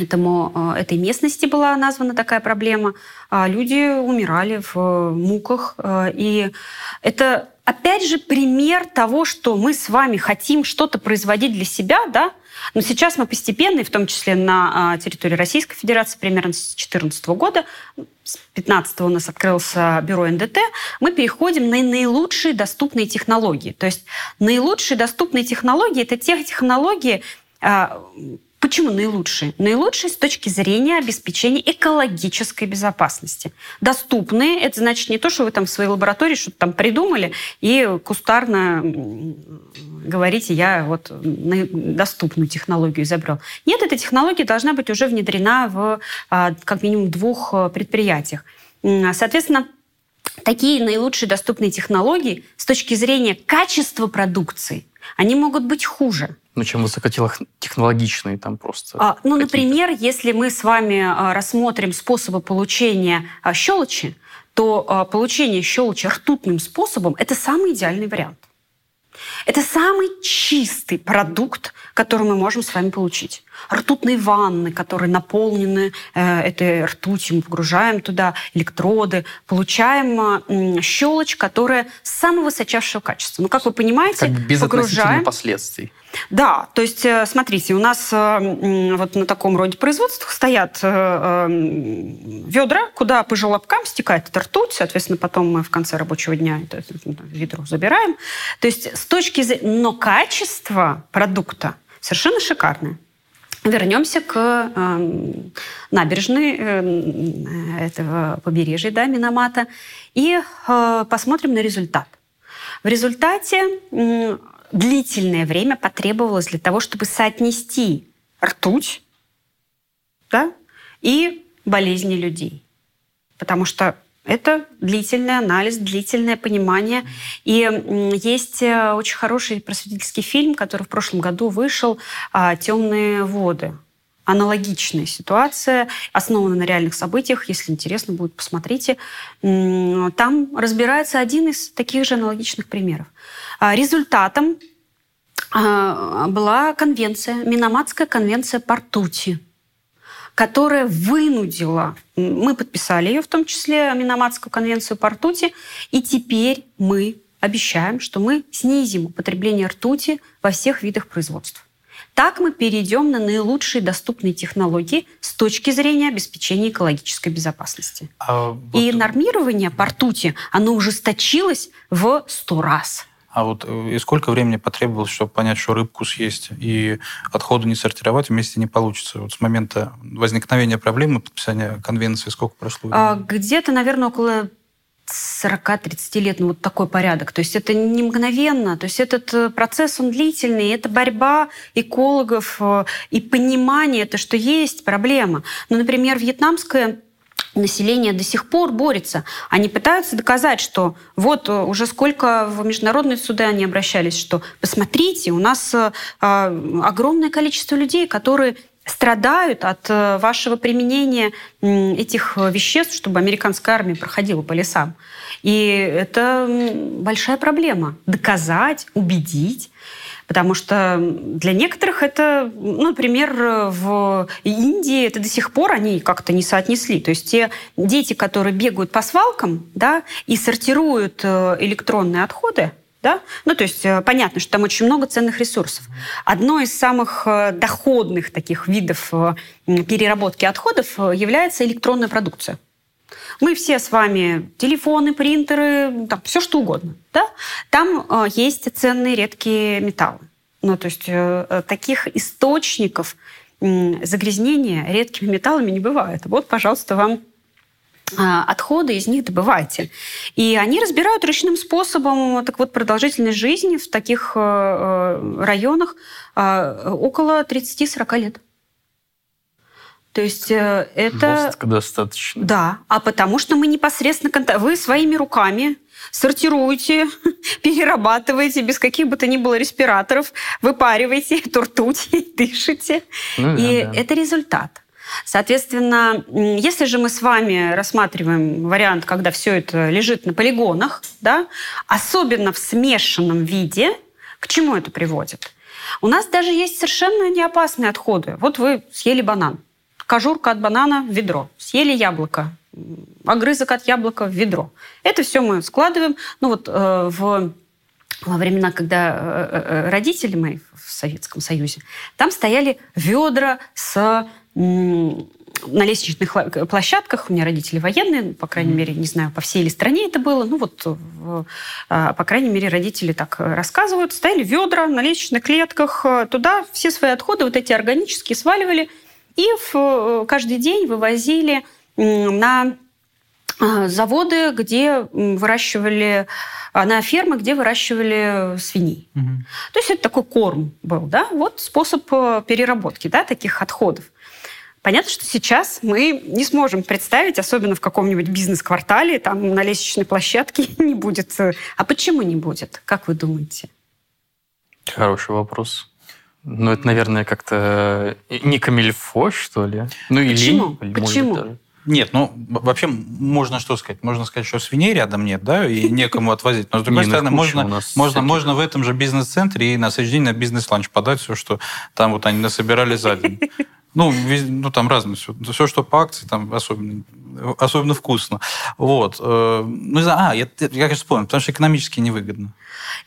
этому, э, этой местности была названа такая проблема. А люди умирали в э, муках. Э, и это, опять же, пример того, что мы с вами хотим что-то производить для себя, да, но сейчас мы постепенно, и в том числе на территории Российской Федерации, примерно с 2014 года, с 2015 у нас открылся бюро НДТ, мы переходим на наилучшие доступные технологии. То есть наилучшие доступные технологии – это те технологии, Почему наилучшие? Наилучшие с точки зрения обеспечения экологической безопасности. Доступные – это значит не то, что вы там в своей лаборатории что-то там придумали и кустарно говорите, я вот доступную технологию изобрел. Нет, эта технология должна быть уже внедрена в а, как минимум двух э, предприятиях. Соответственно, такие наилучшие доступные технологии с точки зрения качества продукции, они могут быть хуже – ну, чем высокотехнологичные там просто. А, ну, например, если мы с вами а, рассмотрим способы получения а, щелочи, то а, получение щелочи ртутным способом – это самый идеальный вариант. Это самый чистый продукт, который мы можем с вами получить. Ртутные ванны, которые наполнены э, этой ртутью, мы погружаем туда электроды, получаем э, щелочь, которая самого высочайшего качества. Ну, как вы понимаете, как без погружаем... последствий. Да, то есть, э, смотрите, у нас вот на таком роде производствах стоят э, ведра, куда по желобкам стекает эта ртуть, соответственно, потом мы в конце рабочего дня это ведро забираем. То есть с точки зрения... Но качество продукта совершенно шикарное. Вернемся к э, набережной э, этого побережья, да, Миномата, и э, посмотрим на результат. В результате длительное время потребовалось для того, чтобы соотнести ртуть да, и болезни людей. Потому что это длительный анализ, длительное понимание. И есть э, очень хороший просветительский фильм, который в прошлом году вышел а, «Темные воды». Аналогичная ситуация, основана на реальных событиях. Если интересно будет, посмотрите. Там разбирается один из таких же аналогичных примеров. А, результатом а, была конвенция, Миноматская конвенция по ртути, которая вынудила, мы подписали ее в том числе, Миноматскую конвенцию по ртути, и теперь мы обещаем, что мы снизим употребление ртути во всех видах производства. Так мы перейдем на наилучшие доступные технологии с точки зрения обеспечения экологической безопасности. А вот... И нормирование по ртути, оно ужесточилось в сто раз. А вот э, и сколько времени потребовалось, чтобы понять, что рыбку съесть и отходы не сортировать вместе не получится? Вот с момента возникновения проблемы, подписания конвенции, сколько прошло? А, где-то, наверное, около 40-30 лет, ну вот такой порядок. То есть это не мгновенно. То есть этот э, процесс, он длительный. Это борьба экологов э, и понимание, это что есть проблема. Ну, например, вьетнамская население до сих пор борется. Они пытаются доказать, что вот э, уже сколько в международные суды они обращались, что посмотрите, у нас э, огромное количество людей, которые страдают от э, вашего применения этих веществ, чтобы американская армия проходила по лесам. И это большая проблема. Доказать, убедить. Потому что для некоторых это, ну, например, в Индии это до сих пор они как-то не соотнесли. То есть те дети, которые бегают по свалкам да, и сортируют э, электронные отходы, да? Ну, то есть э, понятно, что там очень много ценных ресурсов. Одно из самых э, доходных таких видов переработки отходов является электронная продукция. Мы все с вами телефоны, принтеры, там, все что угодно. Да? Там э, есть ценные редкие металлы. Ну, то есть э, э таких источников э, загрязнения редкими металлами не бывает. Вот, пожалуйста, вам а, отходы из них добывайте. И они разбирают ручным способом так вот продолжительность жизни в таких э, районах около 30-40 лет. То есть э, это... Жестко достаточно. Да, а потому что мы непосредственно... Контакт... Вы своими руками сортируете, (laughs) перерабатываете без каких бы то ни было респираторов, выпариваете (laughs) эту ртуть и дышите. Ну, и да, да. это результат. Соответственно, если же мы с вами рассматриваем вариант, когда все это лежит на полигонах, да, особенно в смешанном виде, к чему это приводит? У нас даже есть совершенно неопасные отходы. Вот вы съели банан кожурка от банана в ведро, съели яблоко, огрызок от яблока в ведро. Это все мы складываем. Ну вот э, в во времена, когда э, э, родители мои в Советском Союзе, там стояли ведра с на лестничных площадках, у меня родители военные, ну, по крайней мере, не знаю, по всей ли стране это было, ну вот, в, а, по крайней мере, родители так рассказывают, стояли ведра на лестничных клетках, туда все свои отходы, вот эти органические, сваливали, и в, э, каждый день вывозили на э, заводы, где выращивали а, на фермы, где выращивали свиней. Угу. То есть это такой корм был, да, вот способ э, переработки, да, таких отходов. Понятно, что сейчас мы не сможем представить, особенно в каком-нибудь бизнес-квартале, там на лестничной площадке (laughs) не будет. А почему не будет? Как вы думаете? Хороший вопрос. Ну, это, наверное, как-то не камильфо, что ли? Ну, или Почему? Или, Почему? Быть, нет, ну, вообще, можно что сказать? Можно сказать, что свиней рядом нет, да, и некому отвозить. Но, с другой ну, стороны, можно, можно, можно в этом же бизнес-центре и на следующий день на бизнес-ланч подать все, что там вот они насобирали за день. (laughs) Ну, ну там разное все. Все, что по акции, там особенно, особенно вкусно. Вот. Э, ну, не а, я, я, конечно, вспомнил, потому что экономически невыгодно.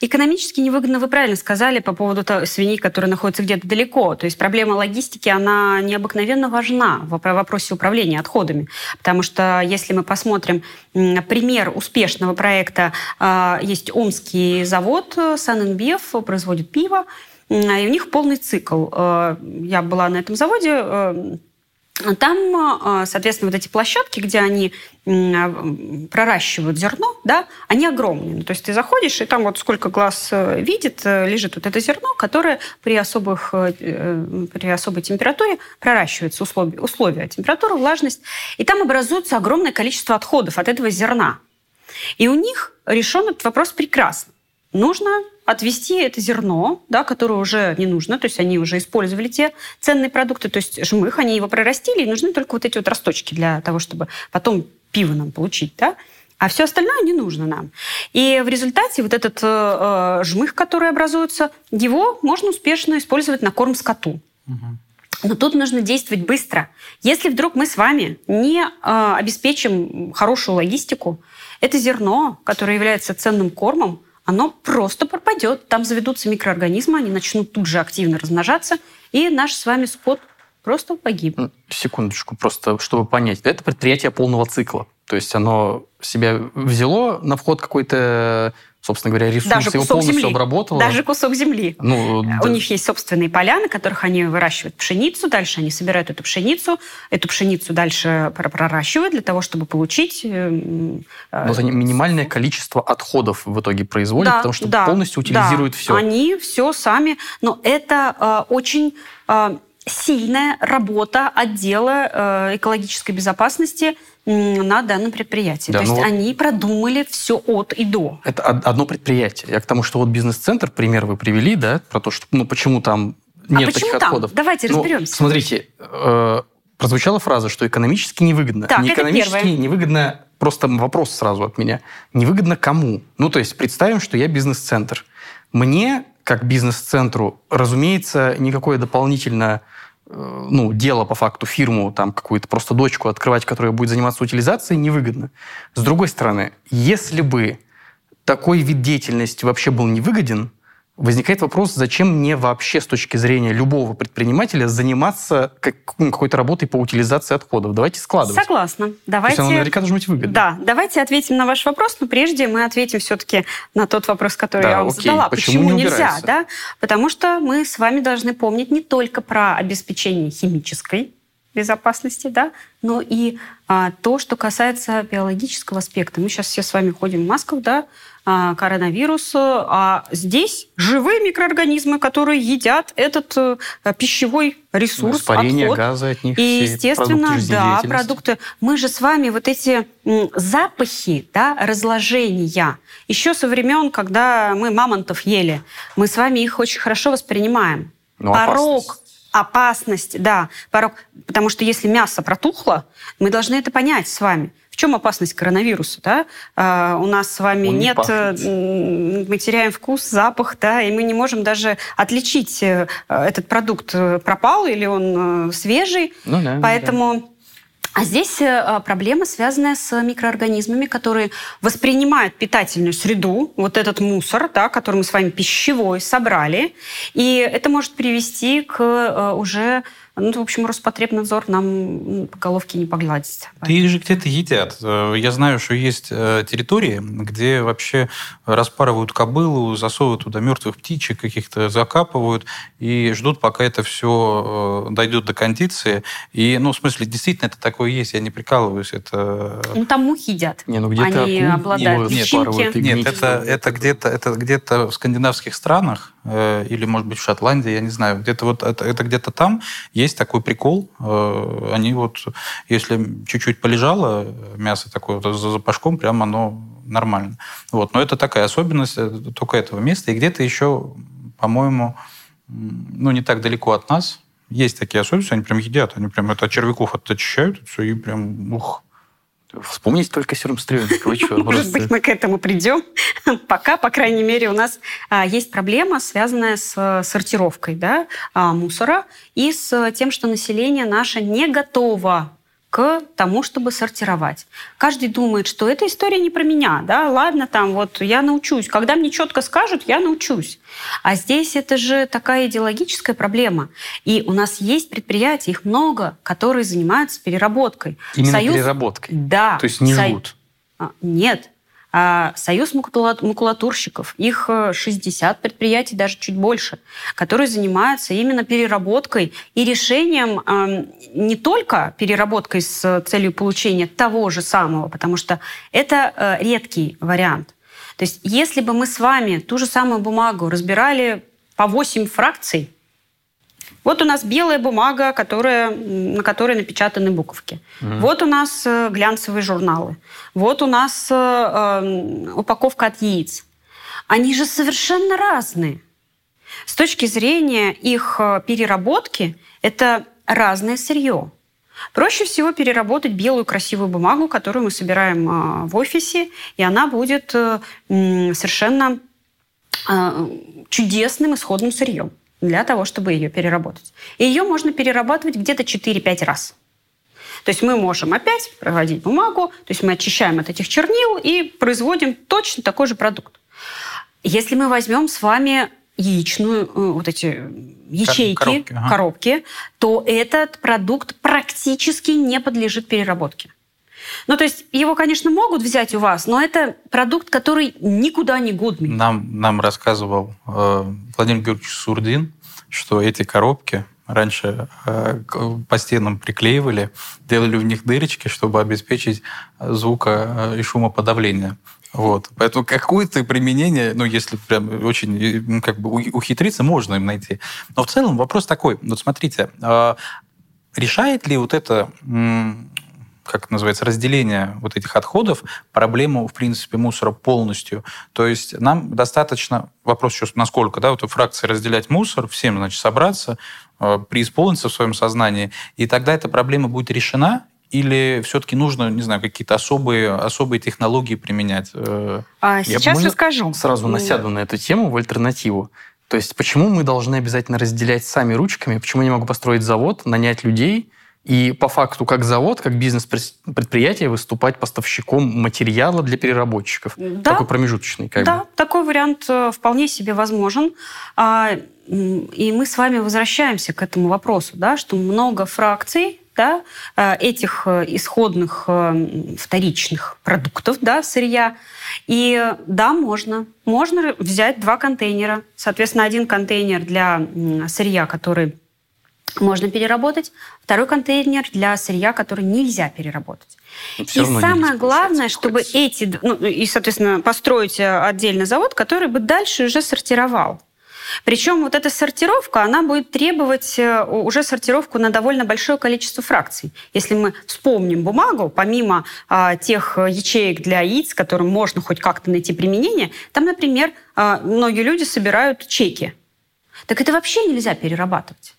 Экономически невыгодно, вы правильно сказали по поводу свиней, которые находятся где-то далеко. То есть проблема логистики, она необыкновенно важна в вопросе управления отходами. Потому что если мы посмотрим пример успешного проекта, а, есть Омский завод Санэнбев, производит пиво, и у них полный цикл. Э, я была на этом заводе, э, там, э, соответственно, вот эти площадки, где они проращивают зерно, да, они огромные. То есть ты заходишь, и там вот сколько глаз видит, лежит вот это зерно, которое при, особых, при особой температуре проращивается, условия, условия температура, влажность, и там образуется огромное количество отходов от этого зерна. И у них решен этот вопрос прекрасно. Нужно отвести это зерно, да, которое уже не нужно, то есть они уже использовали те ценные продукты, то есть жмых, они его прорастили, и нужны только вот эти вот росточки для того, чтобы потом пиво нам получить, да, а все остальное не нужно нам. И в результате вот этот э, э жмых, который образуется, его можно успешно использовать на корм скоту. Но тут нужно действовать быстро. Если вдруг мы с вами не э, обеспечим хорошую логистику, это зерно, которое является ценным кормом, оно просто пропадет. Там заведутся микроорганизмы, они начнут тут же активно размножаться, и наш с вами скот просто погибнет. Секундочку, просто чтобы понять. Это предприятие полного цикла. То есть оно себя взяло на вход какой-то собственно говоря, ресурс Даже его полностью земли. обработала. Даже кусок земли. Ну, У да. них есть собственные поля, на которых они выращивают пшеницу, дальше они собирают эту пшеницу, эту пшеницу дальше проращивают для того, чтобы получить... Э, Но они минимальное количество отходов в итоге производят, да, потому что да, полностью утилизируют да. все. Они все сами, но это э, очень... Э, сильная работа отдела э, экологической безопасности на данном предприятии. Да, То есть вот они продумали все от и до. Это одно предприятие. Я к тому, что вот бизнес-центр, пример вы привели, да, про то, что, ну, почему там нет а почему таких там? отходов. Давайте Ну, разберемся. смотрите, э, прозвучала фраза, что экономически невыгодно. Так, не экономически первое. невыгодно, просто вопрос сразу от меня. Невыгодно кому? Ну, то есть представим, что я бизнес-центр. Мне, как бизнес-центру, разумеется, никакое дополнительное э, ну, дело по факту, фирму, там, какую-то просто дочку открывать, которая будет заниматься утилизацией, невыгодно. С другой стороны, если бы такой вид деятельности вообще был невыгоден, возникает вопрос, зачем мне вообще с точки зрения любого предпринимателя заниматься как- ну, какой-то работой по утилизации отходов? Давайте складывать. Согласна. То есть Давайте... оно наверняка должно быть выгодно. Да, давайте ответим на ваш вопрос, но прежде мы ответим все-таки на тот вопрос, который Да, я вам окей. задала. Почему не нельзя, убирается? да? Потому что мы с вами должны помнить не только про обеспечение химической безопасности, да, но и а, то, что касается биологического аспекта. Мы сейчас все с вами ходим в масках, да, а, коронавирус, а здесь живые микроорганизмы, которые едят этот э, пищевой ресурс, Испарение отход. газа от них. И, естественно, продукты да, продукты. Мы же с вами вот эти м, запахи, да, разложения, еще со времен, когда мы мамонтов ели, мы с вами их очень хорошо воспринимаем. Ну, Порог, опасность. Опасность, да, порог. Потому что если мясо протухло, мы должны это понять с вами. В чем опасность коронавируса? Да? А, у нас с вами Он не нет, э, м, мы теряем вкус, запах, да, и мы не можем даже отличить, э, этот продукт э, пропал или он свежий. Ну да, Поэтому... А здесь э, проблема, связанная с микроорганизмами, которые воспринимают питательную среду, вот этот мусор, да, который мы с вами пищевой собрали, и это может привести к э, уже, ну, в общем, Роспотребнадзор нам м, по головке не погладит. Да их же где-то едят. Э, Я знаю, что есть э, территории, где вообще распарывают кобылу, засовывают туда мертвых птичек каких-то, закапывают и ждут, пока это все дойдет до кондиции. И, ну, в смысле, действительно это такое есть, я не прикалываюсь. Это Ну, там мухи едят. Не, ну где-то Они акул обладают и Нет, гнить. это, это где-то это где-то в скандинавских странах э, или, может быть, в Шотландии, я не знаю. Где-то вот это, это где-то там есть такой прикол. Э, они вот, если чуть-чуть полежало мясо такое вот за запашком, прям оно нормально. Вот. Но это такая особенность э, только этого места. И где-то еще, по-моему, ну, не так далеко от нас, есть такие особенности, они прям едят, они прям это от червяков очищают, и все, и прям, ух, Вспомните только. Вы что, Может быть, мы к этому придем. (laughs) Пока, по крайней мере, у нас а, есть проблема, связанная с э, сортировкой да, а, мусора и с тем, что население наше не готово к тому, чтобы сортировать. Каждый думает, что эта история не про меня, да, ладно, там вот я научусь. Когда мне четко скажут, я научусь. А здесь это же такая идеологическая проблема. И у нас есть предприятия, их много, которые занимаются переработкой. Именно Союз- переработкой. Да. То есть не Сой- жгут. а, Нет. А, Союз макула- макулатурщиков, их э, 60 предприятий, даже чуть больше, которые занимаются именно переработкой и решением эм, не только переработкой с целью получения того же самого, потому что это э, редкий вариант. То есть если бы мы с вами ту же самую бумагу разбирали по 8 фракций, вот у нас белая бумага, которая, на которой напечатаны буковки. Вот у нас э, глянцевые журналы. Вот у нас э, э, упаковка от яиц. Они же совершенно разные. С точки зрения их э, переработки, это разное сырье. Проще всего переработать белую красивую бумагу, которую мы собираем э, в офисе, и она будет совершенно чудесным исходным сырьем для того, чтобы ее переработать. И ее можно перерабатывать где-то 4-5 раз. То есть мы можем опять проводить бумагу, то есть мы очищаем от этих чернил и производим точно такой же продукт. Если мы возьмем с вами яичную, э, вот эти ячейки, коробки, ага. коробки, то этот продукт практически не подлежит переработке. Ну, то есть его, конечно, могут взять у вас, но это продукт, который никуда не годный. Нам, нам рассказывал э, Владимир Георгиевич Сурдин, что эти коробки раньше э, по стенам приклеивали, делали в них дырочки, чтобы обеспечить звука э, и шумоподавление. Вот. Поэтому какое-то применение, ну, если прям очень ну, как бы ухитриться, можно им найти. Но в целом вопрос такой. Вот смотрите, э, решает ли вот это как называется, разделения вот этих отходов проблему, в принципе, мусора полностью. То есть нам достаточно, вопрос еще насколько, да, вот фракции разделять мусор, всем, значит, собраться, э, преисполниться в своем сознании, и тогда эта проблема будет решена, или все-таки нужно, не знаю, какие-то особые, особые технологии применять? Э, а сейчас я расскажу. Сразу насяду на эту тему в альтернативу. То есть почему мы должны обязательно разделять сами ручками? Почему я не могу построить завод, нанять людей и по факту как завод, как бизнес-предприятие выступать поставщиком материала для переработчиков? Да. Такой промежуточный. Как да, бы. такой вариант э, вполне себе возможен. А, и мы с вами возвращаемся к этому вопросу, да, что много фракций да, э, этих э, исходных вторичных продуктов, да, сырья. И да, можно. Можно взять два контейнера. Соответственно, один контейнер для сырья, который можно переработать, второй контейнер для сырья, который нельзя переработать. Все и самое главное, чтобы эти, ну, и, соответственно, построить отдельный завод, который бы дальше уже сортировал. Причем вот эта сортировка, она будет требовать э, уже сортировку на довольно большое количество фракций. Если мы вспомним бумагу, помимо а, тех ячеек для яиц, которым можно хоть как-то найти применение, там, например, а, многие люди собирают чеки. Так это вообще нельзя перерабатывать.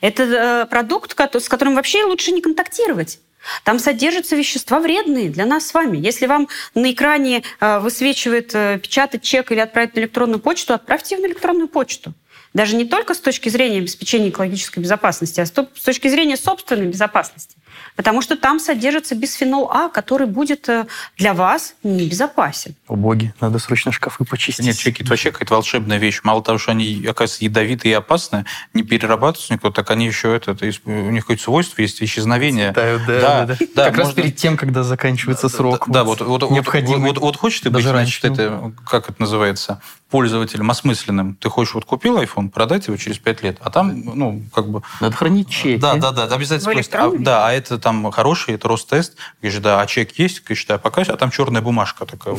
Это э, продукт, с которым вообще лучше не контактировать. Там содержатся вещества вредные для нас с вами. Если вам на экране э, высвечивает э, печатать чек или отправить на электронную почту, отправьте его на электронную почту. Даже не только с точки зрения обеспечения экологической безопасности, а с точки зрения собственной безопасности. Потому что там содержится бисфенол А, который будет э, для вас небезопасен. О боги, надо срочно шкафы почистить. Нет, чеки, это вообще какая-то волшебная вещь. Мало того, что они, оказывается, ядовитые и опасные, не перерабатываются никто, так они еще это, это у них какое-то свойство есть исчезновение. Да, да, да. да, да. Как можно... раз перед тем, когда заканчивается срок. Да, вот, вот, необходимо. Вот, вот, вот хочешь ты быть, значит, это, как это называется, пользователем осмысленным. Ты хочешь, вот купил iPhone, продать его через 5 лет, а там, ну, как бы... Надо хранить чеки. Да, да, да, обязательно. А, да, а это там хороший, это Ростест. Говоришь, да, а чек есть? Говоришь, да, пока, а там черная бумажка такая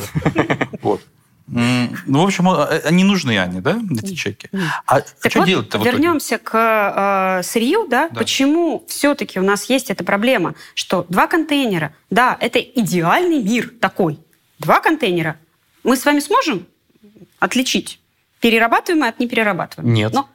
вот. (laughs) Ну, в общем, они нужны, они, да, эти чеки? А так что вот делать-то? Вернемся к э, сырью, да? да? Почему все-таки у нас есть эта проблема, что два контейнера, да, это идеальный мир такой. Два контейнера. Мы с вами сможем отличить перерабатываемое от неперерабатываемого? Нет. Но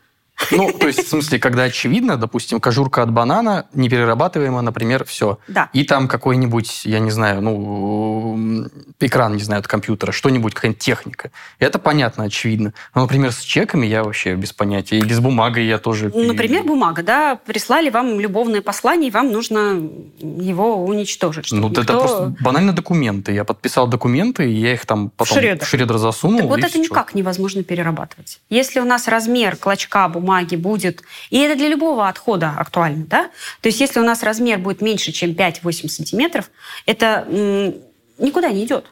ну, то есть, в смысле, когда очевидно, допустим, кожурка от банана неперерабатываемая, например, все. Да. И там какой-нибудь, я не знаю, ну, экран, не знаю, от компьютера, что-нибудь, какая-нибудь техника. Это понятно, очевидно. Но, например, с чеками я вообще без понятия. Или с бумагой я тоже... Например, бумага, да, прислали вам любовное послание, и вам нужно его уничтожить. Ну, никто... это просто банально документы. Я подписал документы, и я их там потом в шредер, в шредер засунул. Так вот это никак невозможно перерабатывать. Если у нас размер клочка бумаги бумаги будет, и это для любого отхода актуально, да? То есть если у нас размер будет меньше, чем 5-8 сантиметров, это никуда не идет.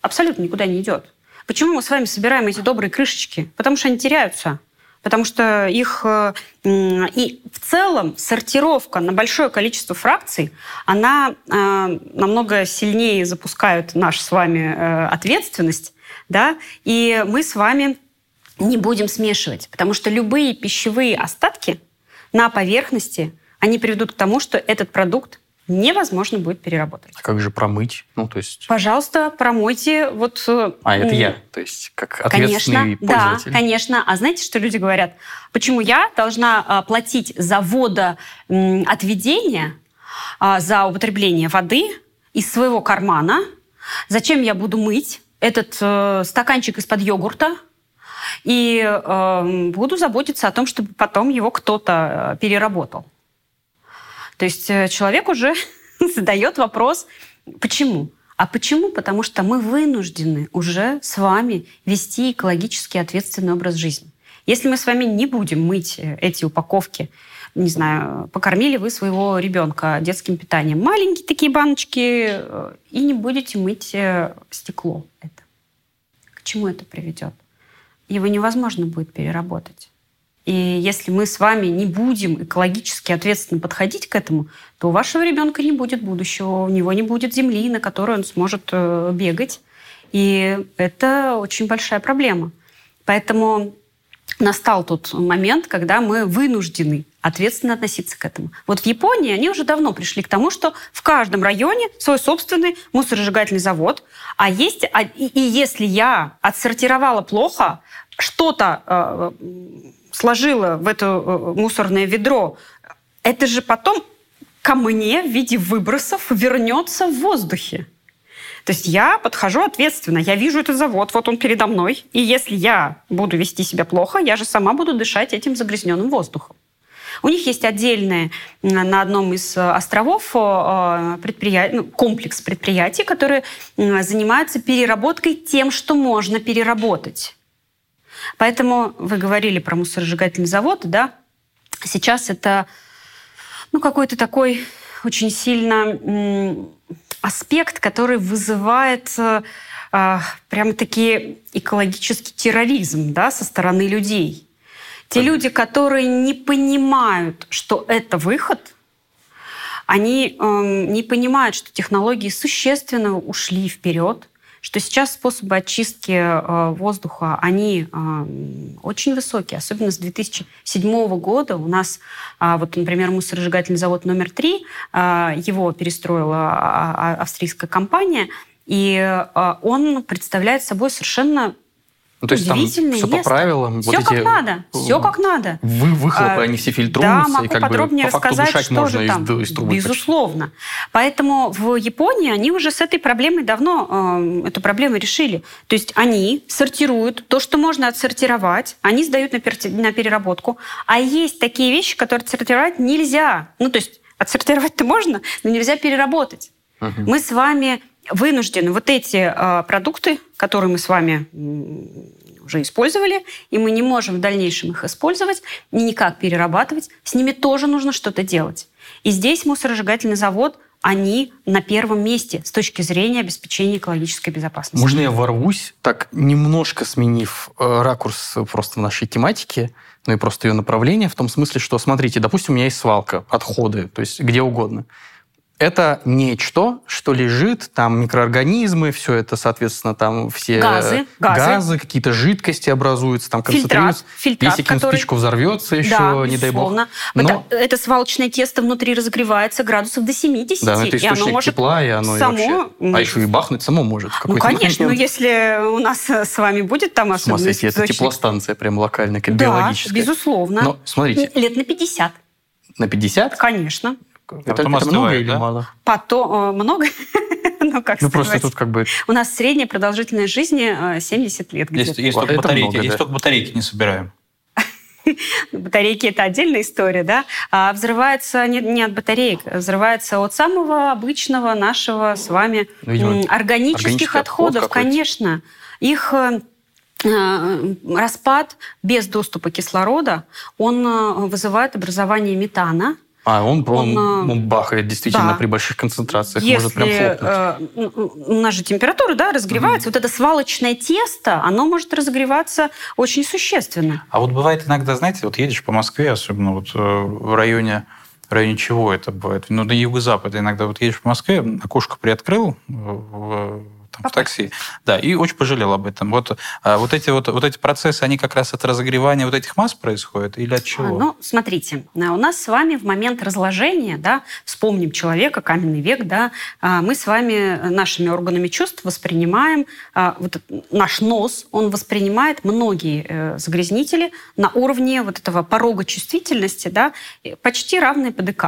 Абсолютно никуда не идет. Почему мы с вами собираем эти добрые крышечки? Потому что они теряются. Потому что их... Э, и в целом сортировка на большое количество фракций, она э, намного сильнее запускает нашу с вами э, ответственность, да, и мы с вами не будем смешивать, потому что любые пищевые остатки на поверхности, они приведут к тому, что этот продукт невозможно будет переработать. А как же промыть? Ну, то есть... Пожалуйста, промойте вот... Э, а, это я, то есть как ответственный конечно, пользователь. Да, конечно. А знаете, что люди говорят? Почему я должна а, платить за водоотведение, а, за употребление воды из своего кармана? Зачем я буду мыть этот э, стаканчик из-под йогурта? И э, буду заботиться о том, чтобы потом его кто-то э, переработал. То есть э, человек уже (laughs) задает вопрос, почему? А почему? Потому что мы вынуждены уже с вами вести экологически ответственный образ жизни. Если мы с вами не будем мыть э, эти упаковки, не знаю, покормили вы своего ребенка детским питанием, маленькие такие баночки, и не будете мыть стекло это. К чему это приведет? Его невозможно будет переработать. И если мы с вами не будем экологически ответственно подходить к этому, то у вашего ребенка не будет будущего, у него не будет земли, на которой он сможет э, бегать. И это очень большая проблема. Поэтому настал тот момент, когда мы вынуждены ответственно относиться к этому. Вот в Японии они уже давно пришли к тому, что в каждом районе свой собственный мусоросжигательный завод, а есть а, и, если я отсортировала плохо, что-то э, сложила в это э, мусорное ведро, это же потом ко мне в виде выбросов вернется в воздухе. То есть я подхожу ответственно, я вижу этот завод, вот он передо мной, и если я буду вести себя плохо, я же сама буду дышать этим загрязненным воздухом. У них есть отдельный на одном из э, островов э, предприятий, ну, комплекс предприятий, которые занимаются переработкой тем, что можно переработать. Поэтому вы говорили про мусоросжигательный завод, да? Сейчас это ну, какой-то такой очень сильно аспект, который вызывает э, э, прямо-таки экологический терроризм да, со стороны людей. Те люди, которые не понимают, что это выход, они э, не понимают, что технологии существенно ушли вперед, что сейчас способы очистки э, воздуха, они э, очень высокие, особенно с 2007 года. У нас, э, вот, например, мусоросжигательный завод номер три, э, его перестроила а, а, австрийская компания, и э, он представляет собой совершенно ну, то есть там все по правилам. Все вот как эти... надо, все как надо. Вы, выхлопы, а, они все фильтруются. Да, могу и как подробнее бы, по рассказать, факту что же там. Из, из трубы Безусловно. Почти. Поэтому в Японии они уже с этой проблемой давно э, эту проблему решили. То есть они сортируют то, что можно отсортировать, они сдают на, пер... на переработку. А есть такие вещи, которые отсортировать нельзя. Ну, то есть отсортировать-то можно, но нельзя переработать. Угу. Мы с вами вынуждены вот эти э, продукты, которые мы с вами уже использовали, и мы не можем в дальнейшем их использовать и никак перерабатывать, с ними тоже нужно что-то делать. И здесь мусоросжигательный завод они на первом месте с точки зрения обеспечения экологической безопасности. Можно я ворвусь, так немножко сменив э, ракурс просто нашей тематике, ну и просто ее направление, в том смысле, что, смотрите, допустим, у меня есть свалка, отходы, то есть где угодно это нечто, что лежит, там микроорганизмы, все это, соответственно, там все газы, газы. газы какие-то жидкости образуются, там концентрируются. Фильтрат, Если который... спичку, взорвется еще, да, не дай бог. Но... Это, это свалочное тесто внутри разогревается градусов до 70. Да, но это источник и оно может тепла, и оно само... и вообще... А еще и бахнуть само может. ну, конечно, момент. но если у нас с вами будет там особенность... Смотрите, это теплостанция прям локальная, как да, биологическая. безусловно. Но, смотрите. Лет на 50. На 50? Конечно. Это, это много или да? мало? Потом, э, много? (laughs) ну, как ну, просто тут как бы... У нас средняя продолжительность жизни 70 э, лет. Есть, есть, только батарейки, много, есть да. только батарейки не собираем. (laughs) Батарейки – это отдельная история, да? А взрывается не, не от батареек, взрывается от самого обычного нашего с вами ну, Видимо, органических отходов, конечно. Их э, распад без доступа кислорода, он вызывает образование метана, а, он, он, он, он бахает действительно да. при больших концентрациях, Если, может прям хлопнуть. Э, у нас же температура, да, разогревается. Угу. Вот это свалочное тесто, оно может разогреваться очень существенно. А вот бывает иногда, знаете, вот едешь по Москве, особенно вот э, в районе в районе чего это бывает? Ну, на юго-запад иногда вот едешь по Москве, окошко приоткрыл в, там, в такси. Да, и очень пожалел об этом. Вот, а, вот, эти, вот, вот эти процессы, они как раз от разогревания вот этих масс происходят или от чего? Ну, смотрите, а, у нас с вами в момент разложения, да, вспомним человека, каменный век, да, а, мы с вами нашими органами чувств воспринимаем, вот наш нос, он воспринимает многие э, загрязнители на уровне вот этого порога чувствительности, да, почти равный ПДК.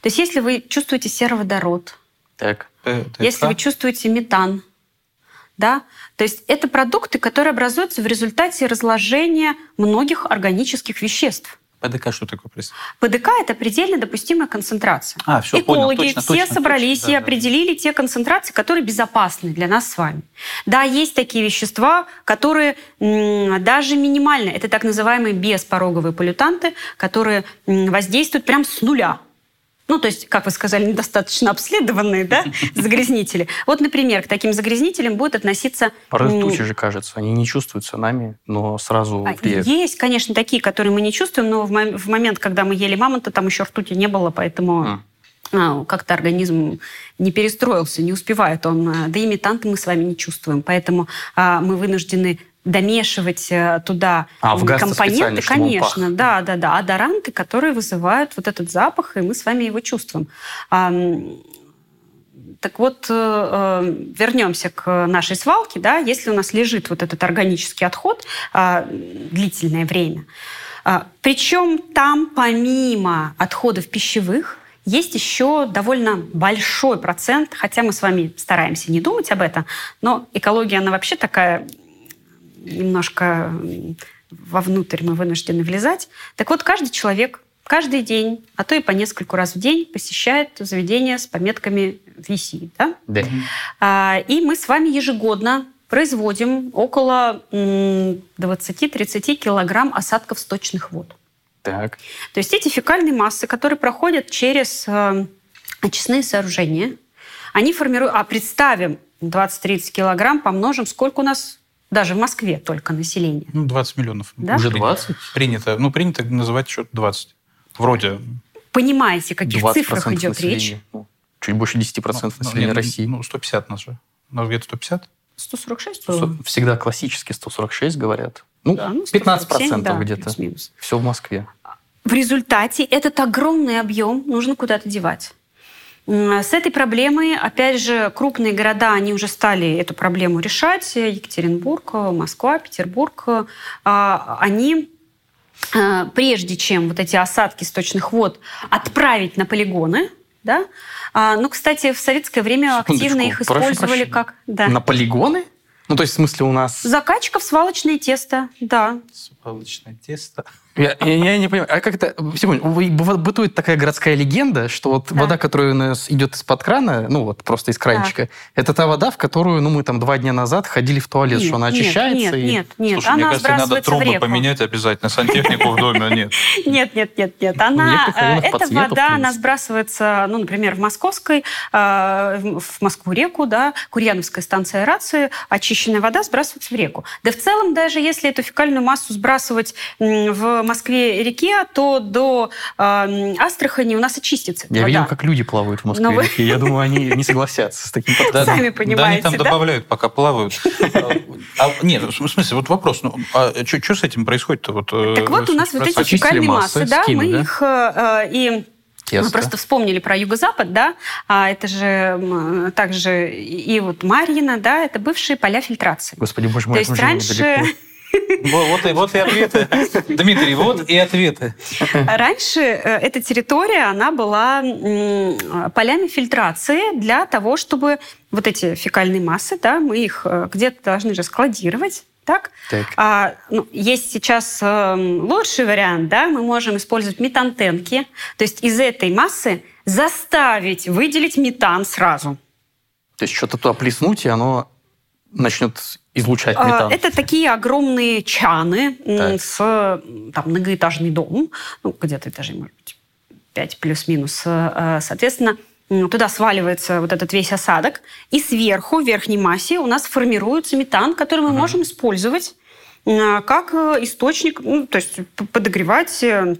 То есть если вы чувствуете сероводород, так. Если вы чувствуете метан, да? То есть это продукты, которые образуются в результате разложения многих органических веществ. ПДК что такое, простите? ПДК – это предельно допустимая концентрация. А, все, Экологи понял, точно, все точно, собрались точно, и определили да. те концентрации, которые безопасны для нас с вами. Да, есть такие вещества, которые даже минимально, это так называемые беспороговые полютанты, которые воздействуют прямо с нуля ну, то есть, как вы сказали, недостаточно обследованные, да, (laughs) загрязнители. Вот, например, к таким загрязнителям будет относиться... Ртути же, кажется, они не чувствуются нами, но сразу а, влияют. Есть, конечно, такие, которые мы не чувствуем, но в момент, когда мы ели мамонта, там еще ртути не было, поэтому... А, как-то организм не перестроился, не успевает он. Да и метанты мы с вами не чувствуем. Поэтому а, мы вынуждены домешивать э, туда а, в компоненты, конечно, да, да, да, адоранты, которые вызывают вот этот запах, и мы с вами его чувствуем. Так вот, э, э, вернемся к нашей свалке. Да? Если у нас лежит вот этот органический отход а, длительное время, а, причем там помимо отходов пищевых есть еще довольно большой процент, хотя мы с вами стараемся не думать об этом, но экология, она вообще такая немножко вовнутрь мы вынуждены влезать. Так вот, каждый человек каждый день, а то и по нескольку раз в день посещает заведение с пометками VC. Да? Да. А, и мы с вами ежегодно производим около 20-30 килограмм осадков сточных вод. Так. То есть эти фекальные массы, которые проходят через э, очистные сооружения, они формируют... А представим, 20-30 килограмм помножим, сколько у нас даже в Москве только население? Ну, 20 миллионов. Да? Уже 20? Принято. Ну, принято называть что-то 20. Вроде. Понимаете, о каких цифрах идет населения. речь? Ну, чуть больше 10% Ну, населения нет, России. Ну, 150 нас же. У нас где-то 150? 146 Сто- было? Всегда классически 146 говорят. Ну, Да, ну, 15% 147, да, где-то. плюс-минус. Все в Москве. В результате этот огромный объем нужно куда-то девать. С этой проблемой, опять же, крупные города, они уже стали эту проблему решать. Екатеринбург, Москва, Петербург. А, Они, а, прежде чем вот эти осадки сточных вод отправить на полигоны, да, а, ну, кстати, в советское время активно их использовали как... Да. На полигоны? Ну, то есть, в смысле, у нас... Закачка в свалочное тесто, да. Свалочное тесто. Я, я- я не понимаю, а как это... Быва- бытует такая городская легенда, что вот Да. вода, которая у нас идет из-под крана, ну вот просто из кранчика, это та вода, в которую, ну, мы там два дня назад ходили в туалет, Нет, что она очищается. Нет, и- нет, нет. Слушай, она мне кажется, надо трубы реку. поменять обязательно, сантехнику в доме, нет. (laughs) Нет, нет, нет, нет. В Она, э, эта вода, она сбрасывается, ну, например, в Московской, э, в Москву-реку, да, Курьяновская станция аэрации, очищенная вода сбрасывается в реку. Да в целом, даже если эту фекальную массу сбрасывать в Москве-реке, то до э, Астрахани у нас очистится Я вода. видел, как люди плавают в Москве. Но вы- реке. Я думаю, они не согласятся с таким (laughs) подходом. Сами Да, они понимаете, там добавляют, пока плавают. А, Нет, в смысле, вот вопрос, ну, а что с этим происходит-то? Вот, э, Так вот, у нас вот эти фекальные массы, да, мы их э, и Тесто. Мы просто вспомнили про Юго-Запад, да, а это же также и вот Марьино, да, это бывшие поля фильтрации. Господи, боже То мой, есть мы живем раньше, недалеко. Вот, и- вот и ответы. (laughs) Дмитрий, вот и ответы. раньше э, эта территория, она была полями фильтрации для того, чтобы вот эти фекальные массы, да, мы их э, где-то должны же складировать, так? Так. А, ну, есть сейчас эм, лучший вариант, да, мы можем использовать метантенки, то есть из этой массы заставить выделить метан сразу. То есть что-то туда плеснуть, и оно начнет излучать А, метан. Это такие огромные чаны Так. с м, там, многоэтажный дом, ну, где-то этажей, может быть, 5 плюс-минус. Э, Соответственно, м, туда сваливается вот этот весь осадок, и сверху, в верхней массе, у нас формируется метан, который мы можем использовать э, как э, источник, ну, то есть подогревать э,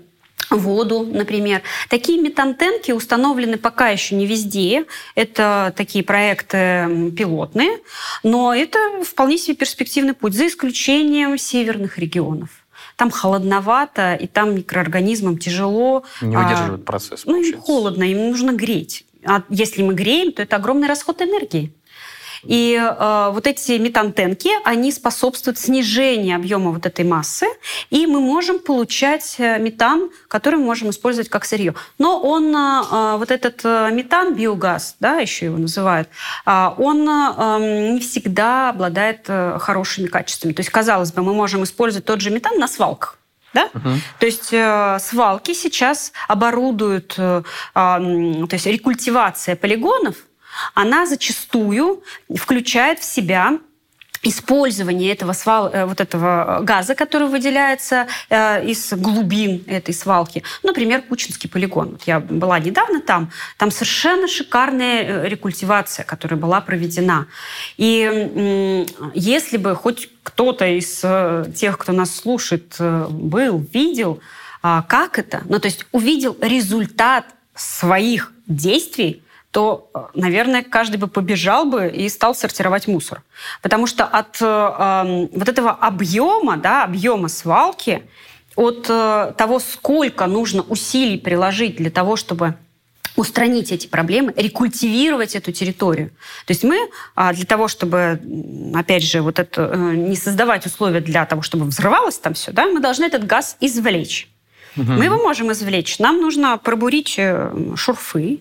воду, например. Такие метантенки установлены пока еще не везде. Это такие проекты пилотные, но это вполне себе перспективный путь, за исключением северных регионов. Там холодновато, и там микроорганизмам тяжело. Не а, выдерживает процесс, Ну, им холодно, им нужно греть. А если мы греем, то это огромный расход энергии. И э, вот эти метантенки, они способствуют снижению объема вот этой массы, и мы можем получать э, метан, который мы можем использовать как сырье. Но он, э, э, вот этот э, метан, биогаз, да, еще его называют, э, он э, эм, не всегда обладает э, хорошими качествами. То есть, казалось бы, мы можем использовать тот же метан на свалках. Да? То есть э, свалки сейчас оборудуют, э, м, то есть рекультивация полигонов, она зачастую включает в себя использование этого свал, э, вот этого газа, который выделяется э, из глубин этой свалки. Например, Кучинский полигон. Вот я была недавно там. Там совершенно шикарная э, рекультивация, которая была проведена. И если бы хоть кто-то из э, тех, кто нас слушает, э, был, видел, а, как это, ну то есть увидел результат своих действий, то, э, наверное, каждый бы побежал бы и стал сортировать мусор. Потому что от э, эм, вот этого объема, да, объема свалки, от э, того, сколько нужно усилий приложить для того, чтобы устранить эти проблемы, рекультивировать эту территорию. То есть мы а, для того, чтобы, опять же, вот это, э, не создавать условия для того, чтобы взрывалось там все, да, мы должны этот газ извлечь. Угу. Мы его можем извлечь. Нам нужно пробурить э, шурфы,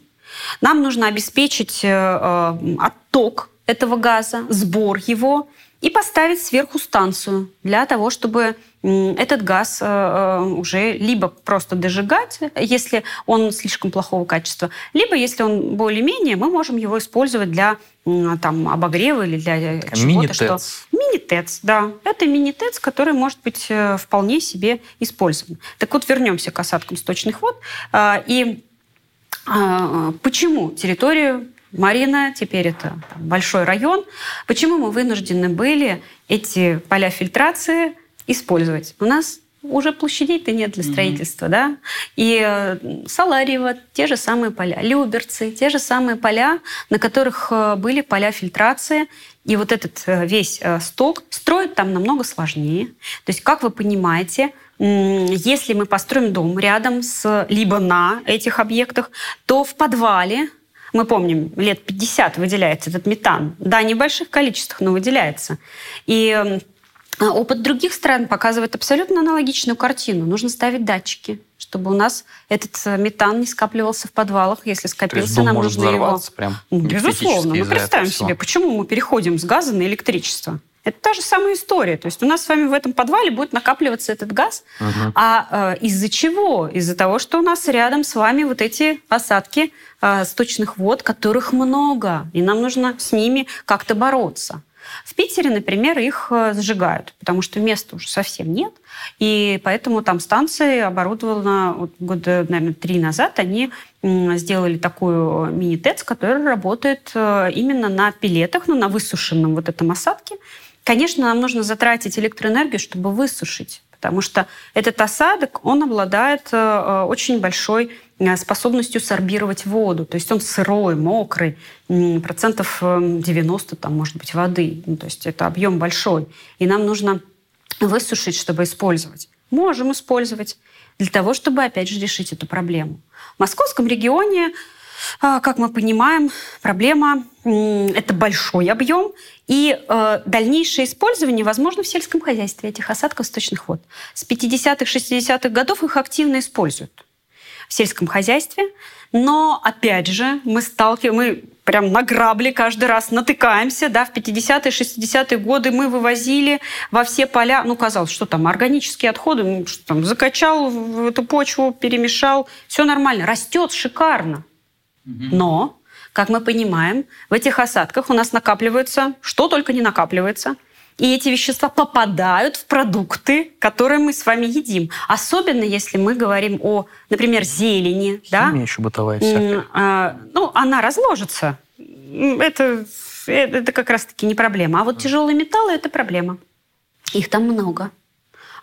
нам нужно обеспечить э, отток этого газа, сбор его и поставить сверху станцию для того, чтобы этот газ э, э, уже либо просто дожигать, если он слишком плохого качества, либо, если он более-менее, мы можем его использовать для там, обогрева или для чего-то. Что... Мини-ТЭЦ, да. Это мини-ТЭЦ, который может быть э, вполне себе использован. Так вот, вернемся к осадкам сточных вод. И почему территорию Марина, теперь это большой район. Почему мы вынуждены были эти поля фильтрации использовать. У нас уже площадей-то нет для строительства, mm-hmm. да. И э, Саларьево, те же самые поля, Люберцы, те же самые поля, на которых э, были поля фильтрации. И вот этот э, весь сток строить там намного сложнее. То есть, как вы понимаете, если мы построим дом рядом с либо на этих объектах, то в подвале мы помним, лет 50 выделяется этот метан. Да, в больших количествах, но выделяется. И опыт других стран показывает абсолютно аналогичную картину. Нужно ставить датчики, чтобы у нас этот э, метан не скапливался в подвалах. Если скопился, нам нужно его... Прям ну, Безусловно. Мы представим себе, почему мы переходим с газа на электричество. Это та же самая история. То есть у нас с вами в этом подвале будет накапливаться этот газ. Угу. А э, из-за чего? Из-за того, что у нас рядом с вами вот эти осадки э, сточных вод, которых много. И нам нужно с ними как-то бороться. В Питере, например, их э, сжигают, потому что места уже совсем нет. И поэтому там станции оборудованы вот года, наверное, три назад. Они сделали такую мини-ТЭЦ, которая работает э, именно на пилетах, ну, на высушенном вот этом осадке. Конечно, нам нужно затратить электроэнергию, чтобы высушить потому что этот осадок, он обладает э, очень большой Э, способностью сорбировать воду. То есть он сырой, мокрый, процентов 90 эм, там может быть воды. Ну, то есть это объем большой. И нам нужно высушить, чтобы использовать. Можем использовать для того, чтобы, опять же, решить эту проблему. В московском регионе, а, как мы понимаем, проблема – это большой объем, и э, дальнейшее использование возможно в сельском хозяйстве этих осадков сточных вод. С 50-х, 60-х годов их активно используют в сельском хозяйстве. Но, опять же, мы сталкиваемся, мы прям на грабли каждый раз натыкаемся. Да, в 50-е, 60-е годы мы вывозили во все поля, ну, казалось, что там, органические отходы, ну, что там, закачал в эту почву, перемешал, все нормально, растет шикарно. Но, как мы понимаем, в этих осадках у нас накапливается, что только не накапливается – и эти вещества попадают в продукты, которые мы с вами едим. Особенно если мы говорим о, например, зелени. Химия да? еще бытовая всякая. А, ну, она разложится. Это, это как раз-таки не проблема. А вот тяжелые металлы – это проблема. Их там много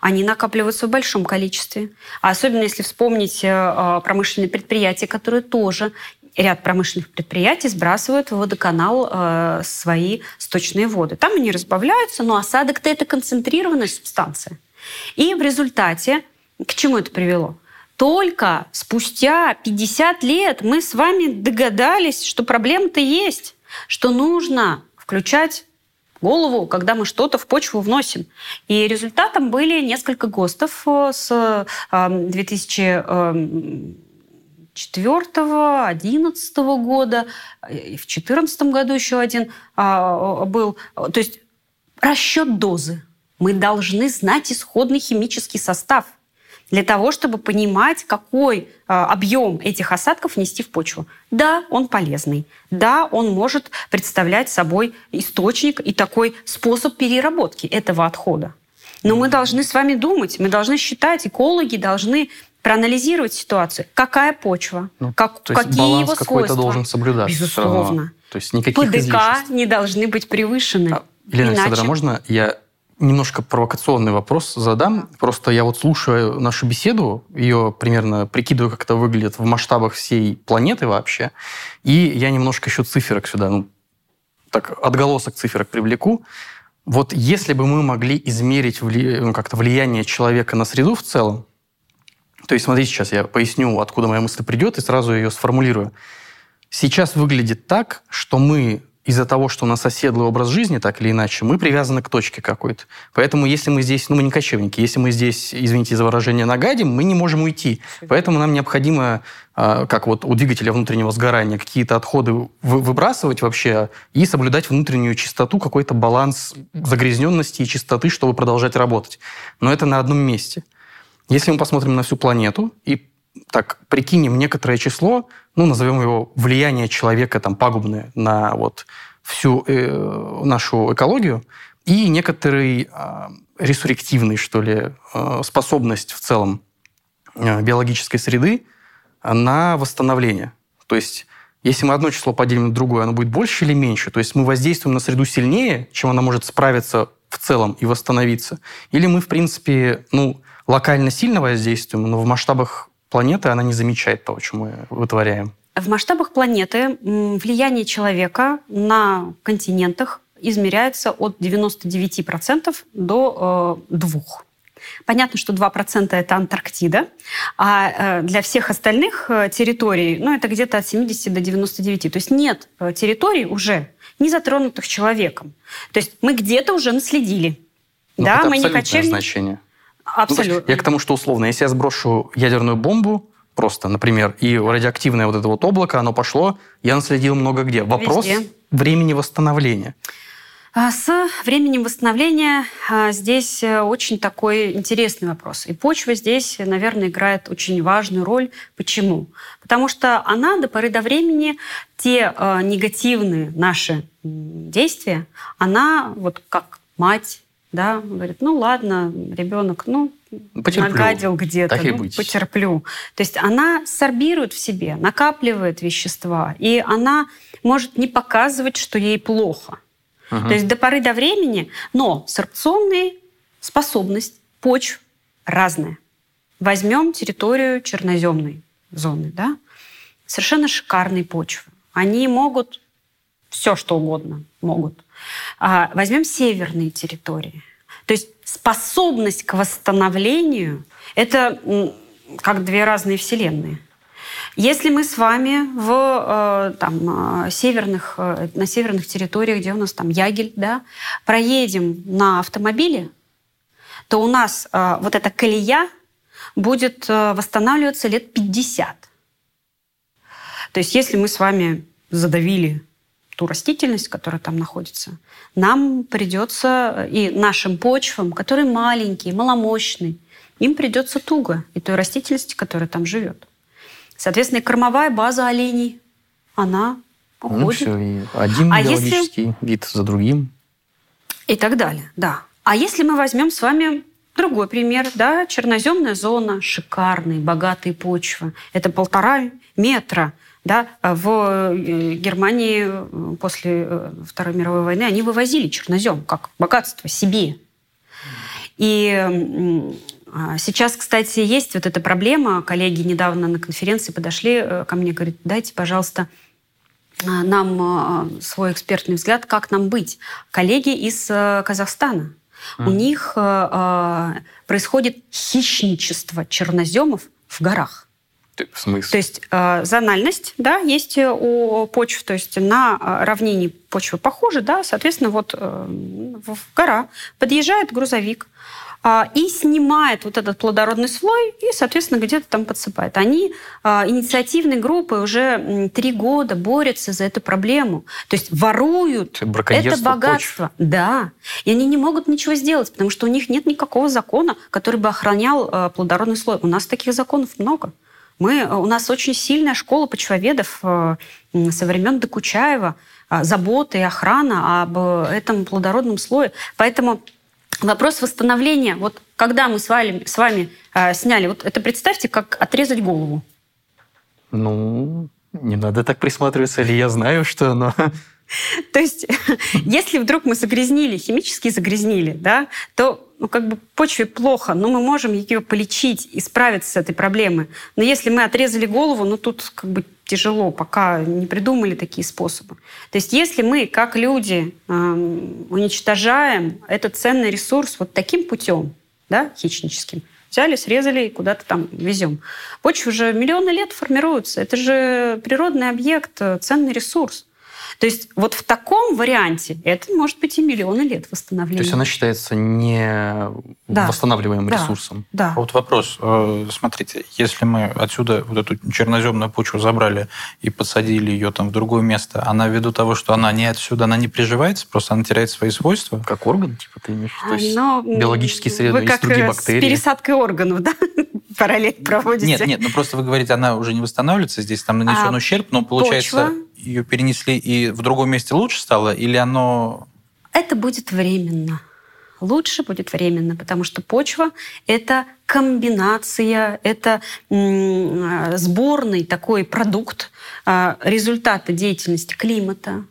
они накапливаются в большом количестве. А особенно если вспомнить э, промышленные предприятия, которые тоже ряд промышленных предприятий сбрасывают в водоканал э, свои сточные воды. Там они разбавляются, но осадок-то это концентрированная субстанция. И в результате к чему это привело? Только спустя 50 лет мы с вами догадались, что проблема-то есть, что нужно включать голову, когда мы что-то в почву вносим. И результатом были несколько ГОСТов э, с 2000 4 11 года, и в 2014 году еще один а, был. То есть расчет дозы. Мы должны знать исходный химический состав для того, чтобы понимать, какой а, объем этих осадков нести в почву. Да, он полезный. Да, он может представлять собой источник и такой способ переработки этого отхода. Но мы должны с вами думать, мы должны считать, экологи должны проанализировать ситуацию. Какая почва? Ну, как, то есть какие баланс его какой-то должен соблюдаться. Безусловно. То есть никаких ПДК излишеств. не должны быть превышены. А, Елена Иначе... Александровна, можно я немножко провокационный вопрос задам. Просто я вот слушаю нашу беседу, ее примерно прикидываю, как это выглядит в масштабах всей планеты вообще, и я немножко еще циферок сюда, ну, так, отголосок циферок привлеку. Вот если бы мы могли измерить вли... ну, как-то влияние человека на среду в целом, то есть, смотрите, сейчас я поясню, откуда моя мысль придет, и сразу ее сформулирую. Сейчас выглядит так, что мы из-за того, что у нас оседлый образ жизни, так или иначе, мы привязаны к точке какой-то. Поэтому если мы здесь, ну мы не кочевники, если мы здесь, извините за выражение, нагадим, мы не можем уйти. Поэтому нам необходимо, а, как вот у двигателя внутреннего сгорания, какие-то отходы выбрасывать вообще и соблюдать внутреннюю чистоту, какой-то баланс загрязненности и чистоты, чтобы продолжать работать. Но это на одном месте. Если мы посмотрим на всю планету и так прикинем некоторое число, ну, назовем его влияние человека там пагубное на вот всю э, нашу экологию, и некоторый э, ресуррективный, что ли, э, способность в целом э, биологической среды на восстановление. То есть, если мы одно число поделим на другое, оно будет больше или меньше? То есть мы воздействуем на среду сильнее, чем она может справиться в целом и восстановиться? Или мы, в принципе, ну, локально сильно воздействуем, но в масштабах планеты она не замечает того, что мы вытворяем. В масштабах планеты влияние человека на континентах измеряется от 99% до э, 2%. Понятно, что 2% это Антарктида, а э, для всех остальных э, территорий, ну, это где-то от 70 до 99. То есть нет э, территорий уже, не затронутых человеком. То есть мы где-то уже наследили. Но ну, да, это мы не кочевники. значение. Абсолютно. Ну, я к тому, что условно, если я сброшу ядерную бомбу, просто, например, и радиоактивное вот это вот облако, оно пошло, я наследил много где. Вопрос Везде. времени восстановления. А, с временем восстановления а, здесь э, очень такой интересный вопрос. И почва здесь, наверное, играет очень важную роль. Почему? Потому что она до поры до времени те а, негативные наши действия, она вот как мать, да, говорит, ну ладно, ребенок, ну, потерплю. нагадил где-то, так ну, потерплю. То есть она сорбирует в себе, накапливает вещества, и она может не показывать, что ей плохо. Угу. То есть до поры до времени, но сорбционные способность почв разная. Возьмем территорию черноземной зоны, да, совершенно шикарные почвы. Они могут все, что угодно могут. А, возьмем северные территории. То есть способность к восстановлению – это как две разные вселенные. Если мы с вами в, э, там, э, северных, э, на северных территориях, где у нас там ягель, да, проедем на автомобиле, то у нас вот эта колея будет восстанавливаться лет 50. То есть если мы с вами задавили ту растительность, которая там находится, нам придется, и нашим почвам, которые маленькие, маломощные, им придется туго и той растительности, которая там живет. Соответственно, кормовая база оленей, она уходит. Ну все, и один а биологический если... вид за другим. И так далее, да. А если мы возьмем с вами другой пример, да, черноземная зона, шикарные, богатые почвы. Это полтора метра да, в э, Германии э, после э, Второй мировой войны они вывозили чернозем как богатство себе. И а, сейчас, кстати, есть вот эта проблема. Коллеги недавно на конференции подошли ко мне, говорят, дайте, пожалуйста, нам свой экспертный взгляд, как нам быть. Коллеги из Казахстана. Mm. У них происходит хищничество черноземов в горах. В смысле? То есть э, зональность, да, есть у почв, то есть на э, равнине почвы похожи, да, соответственно, вот э, в гора подъезжает грузовик, а, и снимает вот этот плодородный слой и, соответственно, где-то там подсыпает. Они а, инициативной группой уже три года борются за эту проблему. То есть воруют это богатство. Почв. Да. И они не могут ничего сделать, потому что у них нет никакого закона, который бы охранял а, плодородный слой. У нас таких законов много. Мы, у нас очень сильная школа почвоведов э, со времен Докучаева, э, забота и охрана об этом плодородном слое. Поэтому вопрос восстановления, вот когда мы с вами, с вами э, сняли, вот это представьте, как отрезать голову. Ну, не надо так присматриваться, или я знаю, что оно (laughs) (laughs) То есть, (laughs) если вдруг мы загрязнили, химически загрязнили, да, то ну, как бы почве плохо, но мы можем ее полечить и справиться с этой проблемой. Но если мы отрезали голову, ну тут как бы тяжело, пока не придумали такие способы. То есть если мы, как люди, эм, уничтожаем этот ценный ресурс вот таким путем, да, хищническим, взяли, срезали и куда-то там везем. Почва уже миллионы лет формируется. Это же природный объект, ценный ресурс. То есть вот в таком варианте это может быть и миллионы лет восстановления. То есть она считается не да. восстанавливаемым да. ресурсом. Да. А вот вопрос. Э, смотрите, если мы отсюда вот эту черноземную почву забрали и подсадили ее там в другое место, она ввиду того, что она не отсюда, она не приживается, просто она теряет свои свойства? Как орган, типа, ты имеешь? То есть Но биологические среды, есть другие бактерии? с пересадкой органов, да? Параллель проводите? Нет, нет, ну просто вы говорите, она уже не восстанавливается, здесь там нанесен а, ущерб, но получается... Почва? ее перенесли и в другом месте лучше стало, или оно... Это будет временно. Лучше будет временно, потому что почва – это комбинация, это сборный такой продукт а, результата деятельности климата,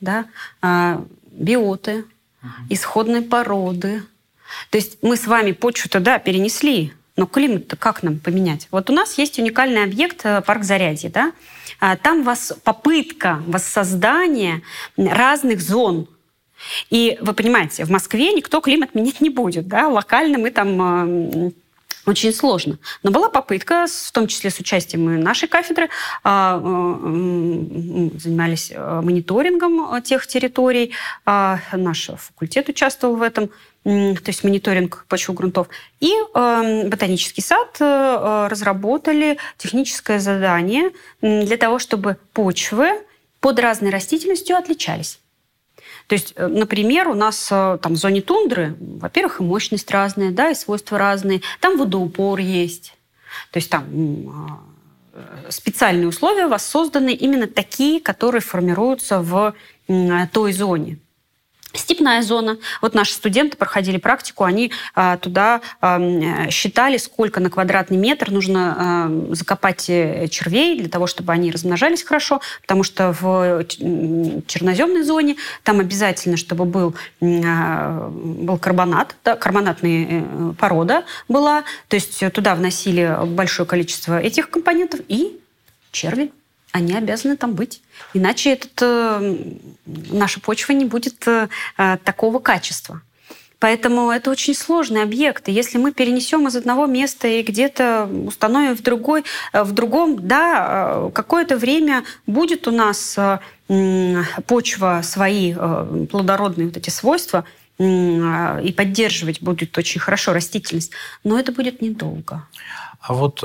да, а, биоты, исходной породы. То есть мы с вами почву-то, да, перенесли, но климат-то как нам поменять? Вот у нас есть уникальный объект э, парк Зарядье, да, а, там вас попытка воссоздания разных зон. И вы понимаете, в Москве никто климат менять не будет. Да? Локально мы там а, очень сложно. Но была попытка, в том числе с участием нашей кафедры, а, занимались мониторингом тех территорий. Наш факультет участвовал в этом то есть мониторинг почвы грунтов. И э, ботанический сад э, разработали техническое задание для того, чтобы почвы под разной растительностью отличались. То есть, э, например, у нас э, там в зоне тундры, во-первых, и мощность разная, да, и свойства разные. Там водоупор есть. То есть там э, специальные условия воссозданы именно такие, которые формируются в той зоне. Степная зона. Вот наши студенты проходили практику, они а, туда а, считали, сколько на квадратный метр нужно а, закопать э, червей для того, чтобы они размножались хорошо, потому что в черноземной зоне там обязательно, чтобы был, а, был карбонат, да, карбонатная э, порода была, то есть туда вносили большое количество этих компонентов и черви они обязаны там быть. Иначе этот, э, наша почва не будет э, э, такого качества. Поэтому это очень сложный объект. И если мы перенесем из одного места и где-то установим в, другой, в другом, да, какое-то время будет у нас почва свои плодородные вот эти свойства, и поддерживать будет очень хорошо растительность, но это будет недолго. А вот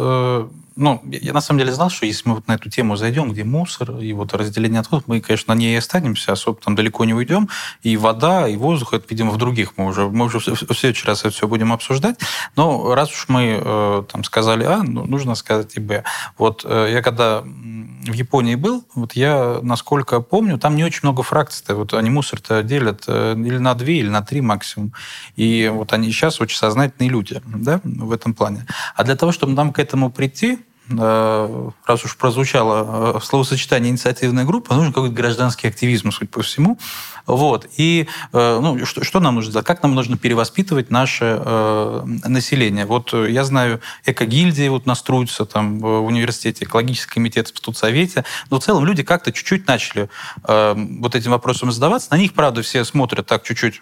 ну, я на самом деле знал, что если мы вот на эту тему зайдем, где мусор и вот разделение отходов, мы, конечно, на ней и останемся, особо там далеко не уйдем. И вода, и воздух, это, видимо, в других мы уже, мы уже в следующий раз это все будем обсуждать. Но раз уж мы э, там сказали А, ну, нужно сказать и Б. Вот э, я когда в Японии был, вот я, насколько помню, там не очень много фракций-то. Вот они мусор-то делят э, или на две, или на три максимум. И вот они сейчас очень сознательные люди, да, в этом плане. А для того, чтобы нам к этому прийти, Э, раз уж прозвучало э, словосочетание инициативная группа, нужен какой-то гражданский активизм, судя по всему. Вот. И э, ну, что, что нам нужно сделать? Как нам нужно перевоспитывать наше э, население? Вот я знаю, эко-гильдии вот настроятся там в университете, экологический комитет в студсовете, но в целом люди как-то чуть-чуть начали э, вот этим вопросом задаваться. На них, правда, все смотрят так чуть-чуть,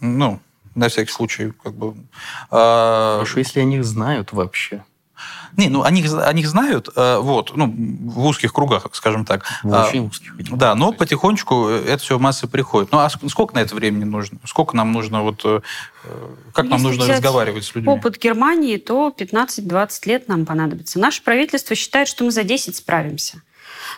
ну, на всякий случай, как бы. Э, Хорошо, если о них знают вообще. Не, ну они, они знают, э, вот, ну, в узких кругах, скажем так. В очень узких. Да, но потихонечку это все массы приходит. Ну, а сколько на это времени нужно? Сколько нам нужно вот... Э, как Если нам нужно разговаривать с людьми? опыт Германии, то 15-20 лет нам понадобится. Наше правительство считает, что мы за 10 справимся.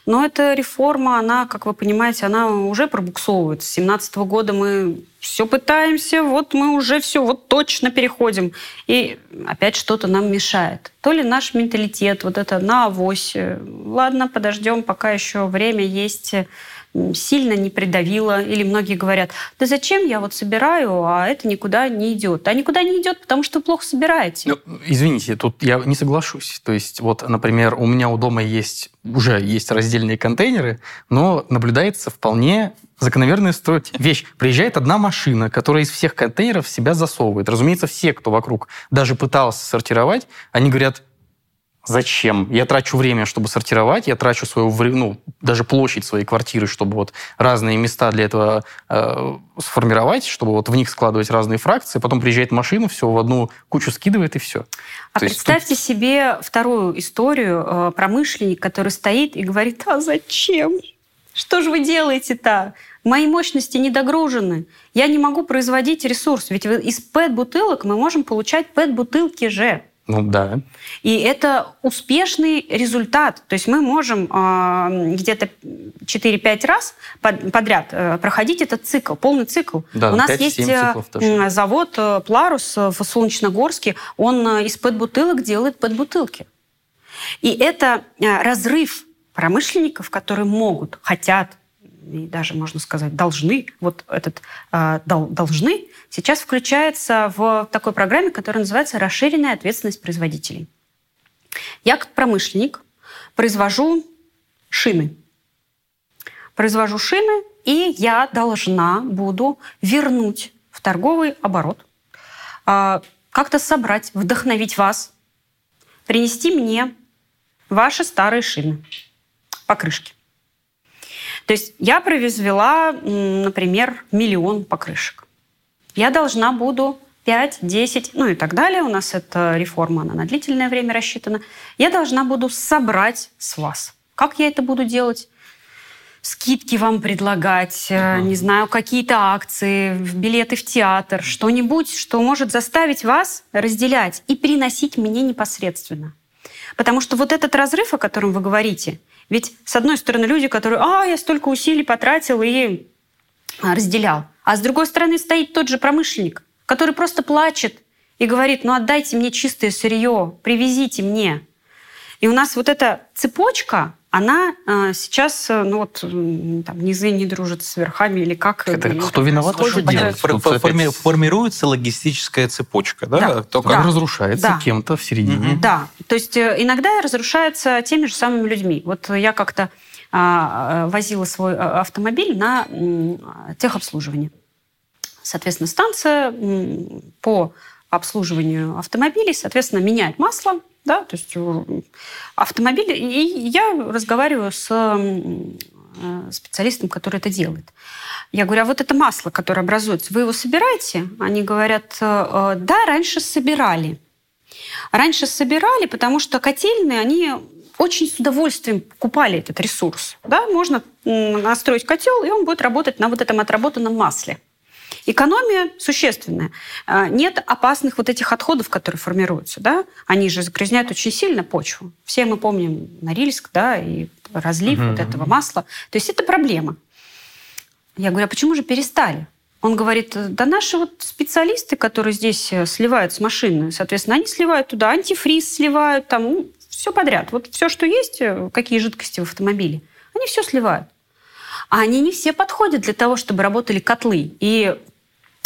Но эта реформа, она, как вы понимаете, она уже пробуксовывает. С 2017 года мы все пытаемся, вот мы уже все, вот точно переходим. И опять что-то нам мешает. То ли наш менталитет, вот это на авось. Ладно, подождем, пока еще время есть сильно не придавило. Или многие говорят, да зачем я вот собираю, а это никуда не идет. А никуда не идет, потому что плохо собираете. Ну, извините, тут я не соглашусь. То есть вот, например, у меня у дома есть уже есть раздельные контейнеры, но наблюдается вполне закономерная строй... вещь. Приезжает одна машина, которая из всех контейнеров себя засовывает. Разумеется, все, кто вокруг даже пытался сортировать, они говорят, Зачем? Я трачу время, чтобы сортировать, я трачу свою, ну, даже площадь своей квартиры, чтобы вот разные места для этого э, сформировать, чтобы вот в них складывать разные фракции, потом приезжает машина, все в одну кучу скидывает и все. А То представьте тут... себе вторую историю, э, промышленник, который стоит и говорит, а зачем? Что же вы делаете-то? Мои мощности не догружены. Я не могу производить ресурс. Ведь из ПЭТ-бутылок мы можем получать ПЭТ-бутылки же. Ну да. И это успешный результат. То есть мы можем э, где-то 4-5 раз под, подряд э, проходить этот цикл, полный цикл. Да, У нас есть э, завод э, Пларус в Солнечногорске, он э, из пэт-бутылок делает пэт-бутылки. И это э, разрыв промышленников, которые могут, хотят, и даже, можно сказать, должны, вот этот э, должны, сейчас включается в такой программе, которая называется «Расширенная ответственность производителей». Я как промышленник произвожу шины. Произвожу шины, и я должна буду вернуть в торговый оборот, э, как-то собрать, вдохновить вас, принести мне ваши старые шины, покрышки. То есть я произвела, например, миллион покрышек. Я должна буду 5, 10, ну и так далее. У нас эта реформа, она на длительное время рассчитана. Я должна буду собрать с вас. Как я это буду делать? скидки вам предлагать, uh-huh. не знаю, какие-то акции, билеты в театр, что-нибудь, что может заставить вас разделять и приносить мне непосредственно. Потому что вот этот разрыв, о котором вы говорите, ведь, с одной стороны, люди, которые, а, я столько усилий потратил и а, разделял. А с другой стороны стоит тот же промышленник, который просто плачет и говорит, ну отдайте мне чистое сырье, привезите мне. И у нас вот эта цепочка, она э, сейчас, э, ну вот, там, низы не дружат с верхами или как. Это кто виноват, что делать? Форми- формируется логистическая цепочка, да? да. Только да. разрушается да. кем-то в середине. Угу. Да, то есть э, иногда разрушается теми же самыми людьми. Вот я как-то э, возила свой автомобиль на техобслуживание. Соответственно, станция по обслуживанию автомобилей, соответственно, меняет масло, да, то есть э, автомобиль. И я разговариваю с э, специалистом, который это делает. Я говорю, а вот это масло, которое образуется, вы его собираете? Они говорят, «Э, да, раньше собирали. Раньше собирали, потому что котельные, они очень с удовольствием покупали этот ресурс. Да? Можно настроить котел, и он будет работать на вот этом отработанном масле. Экономия существенная. А, нет опасных вот этих отходов, которые формируются. Да? Они же загрязняют очень сильно почву. Все мы помним Норильск да, и разлив угу. вот этого масла. То есть это проблема. Я говорю, а почему же перестали? Он говорит, да наши вот специалисты, которые здесь э, сливают с машины, соответственно, они сливают туда антифриз, сливают там ну, все подряд. Вот все, что есть, э, какие жидкости в автомобиле, они все сливают. А они не все подходят для того, чтобы работали котлы. И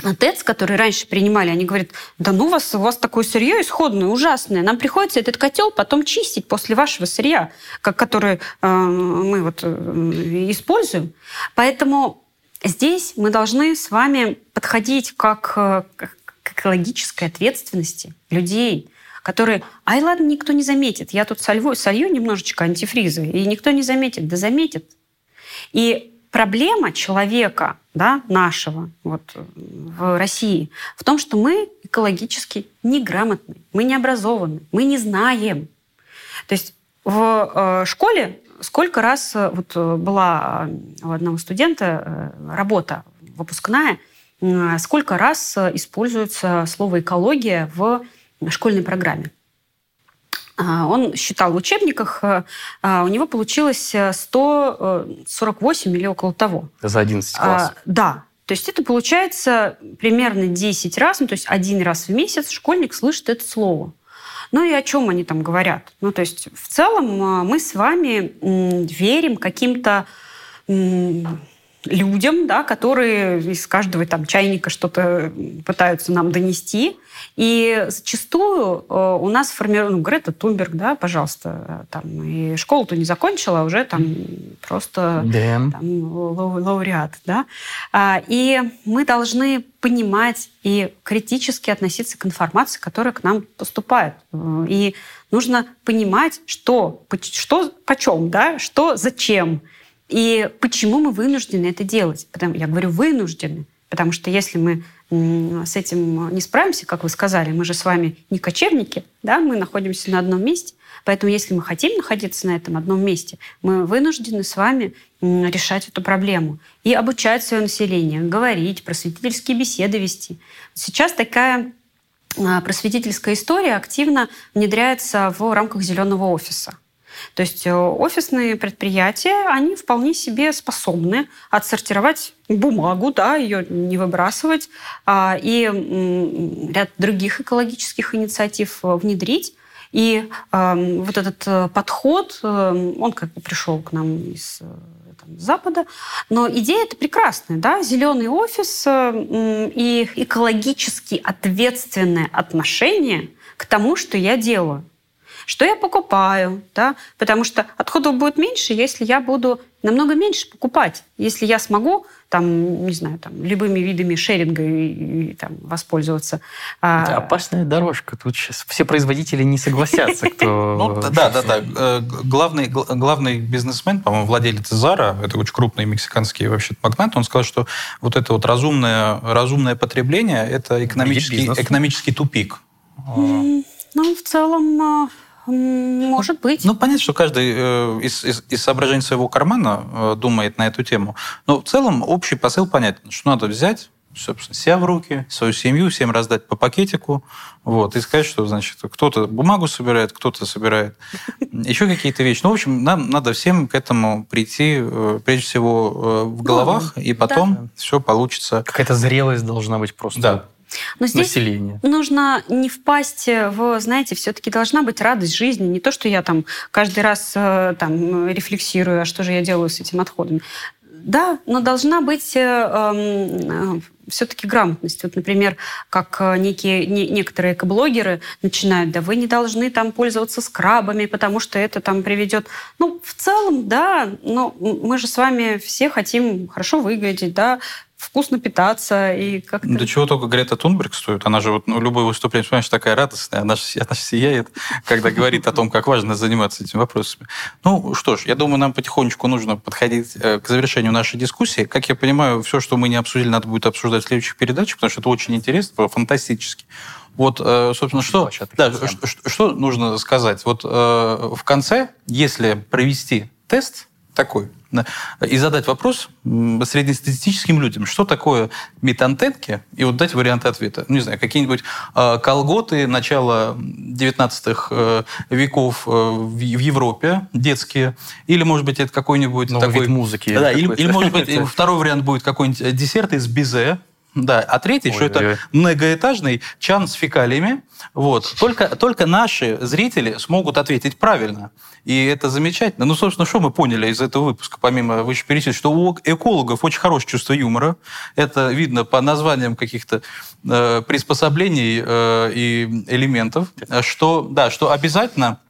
ТЭЦ, которые раньше принимали, они говорят, да ну вас, у вас такое сырье исходное, ужасное. Нам приходится этот котел потом чистить после вашего сырья, как, который э, мы вот э, используем. Поэтому здесь мы должны с вами подходить как, э, к экологической ответственности людей, которые, ай ладно, никто не заметит. Я тут солью, солью немножечко антифриза, и никто не заметит. Да заметит. И проблема человека, да, нашего вот, в России в том, что мы экологически неграмотны, мы не образованы, мы не знаем. То есть в э, школе сколько раз э, вот э, была у одного студента работа выпускная, сколько раз используется слово экология в школьной программе. А, он считал в учебниках, э, а, у него получилось 148 э, или около того. За 11 а, классов? Да. То есть это получается примерно 10 раз, ну, то есть один раз в месяц школьник слышит это слово. Ну и о чем они там говорят? Ну, то есть в целом мы с вами верим каким-то людям, да, которые из каждого там чайника что-то пытаются нам донести. И зачастую э, у нас формирует, ну, Грета Тунберг, да, пожалуйста, там, и школу-то не закончила, а уже там просто там, лауреат, да. А, и мы должны понимать и критически относиться к информации, которая к нам поступает. И нужно понимать, что, что почем, да, что зачем, и почему мы вынуждены это делать? Потому, я говорю вынуждены, потому что если мы с этим не справимся, как вы сказали, мы же с вами не кочевники, да, мы находимся на одном месте, поэтому если мы хотим находиться на этом одном месте, мы вынуждены с вами решать эту проблему и обучать свое население, говорить, просветительские беседы вести. Сейчас такая а, просветительская история активно внедряется в рамках зеленого офиса. То есть э, офисные предприятия, они вполне себе способны отсортировать бумагу, да, ее не выбрасывать, а, и ряд других экологических инициатив э, внедрить. И э, вот этот э, подход, он как бы пришел к нам из там, Запада, но идея это прекрасная, да, зеленый офис э, и экологически ответственное отношение к тому, что я делаю что я покупаю, да, потому что отходов будет меньше, если я буду намного меньше покупать, если я смогу там, не знаю, там, любыми видами шеринга и, и там, воспользоваться. А это опасная дорожка. Тут сейчас все производители не согласятся, кто... (laughs) Ну, да, да, да. Э, главный, главный бизнесмен, по-моему, владелец Зара, это очень крупный мексиканский вообще магнат, он сказал, что вот это вот разумное, разумное потребление – это экономический, экономический тупик. Ну, в целом, а, может быть. Ну, понятно, что каждый э, из, из, из соображений своего кармана э, думает на эту тему. Но в целом общий посыл понятен, что надо взять собственно, себя в руки, свою семью, всем раздать по пакетику, вот, и сказать, что, значит, кто-то бумагу собирает, кто-то собирает еще какие-то вещи. Ну, в общем, нам надо всем к этому прийти, э, прежде всего, в головах, и потом да. все получится. Какая-то зрелость должна быть просто. Да. Но здесь населения. нужно не впасть в, знаете, все-таки должна быть радость жизни. Не то, что я там каждый раз э, там рефлексирую, а что же я делаю с этим отходами. Да, но должна быть э, э, все-таки грамотность. Вот, например, как некие, не, некоторые экоблогеры начинают, да вы не должны там пользоваться скрабами, потому что это там приведет... Ну, в целом, да, но мы же с вами все хотим хорошо выглядеть, да, вкусно питаться и как-то... До чего только Грета Тунберг стоит. Она же вот ну, любое выступление, понимаешь, такая радостная. Она же, она же сияет, когда говорит о том, как важно заниматься этими вопросами. Ну что ж, я думаю, нам потихонечку нужно подходить э, к завершению нашей дискуссии. Как я понимаю, все, что мы не обсудили, надо будет обсуждать в следующих передачах, потому что это очень интересно, фантастически. Вот, э, собственно, что, да, что, что нужно сказать? Вот э, в конце, если провести тест такой, и задать вопрос среднестатистическим людям, что такое метантенки, и вот дать варианты ответа. Ну, не знаю, какие-нибудь э, колготы начала 19 э, веков э, в Европе, детские, или, может быть, это какой-нибудь Новый такой... вид музыки. Да, или, или, может быть, (laughs) второй вариант будет какой-нибудь десерт из бизе, да, а третий, ой, что это многоэтажный чан с фекалиями. Вот. Только, только наши зрители смогут ответить правильно. И это замечательно. Ну, собственно, что мы поняли из этого выпуска, помимо вышеперечисленного, что у экологов очень хорошее чувство юмора. Это видно по названиям каких-то э, приспособлений э, и элементов. Что, да, что обязательно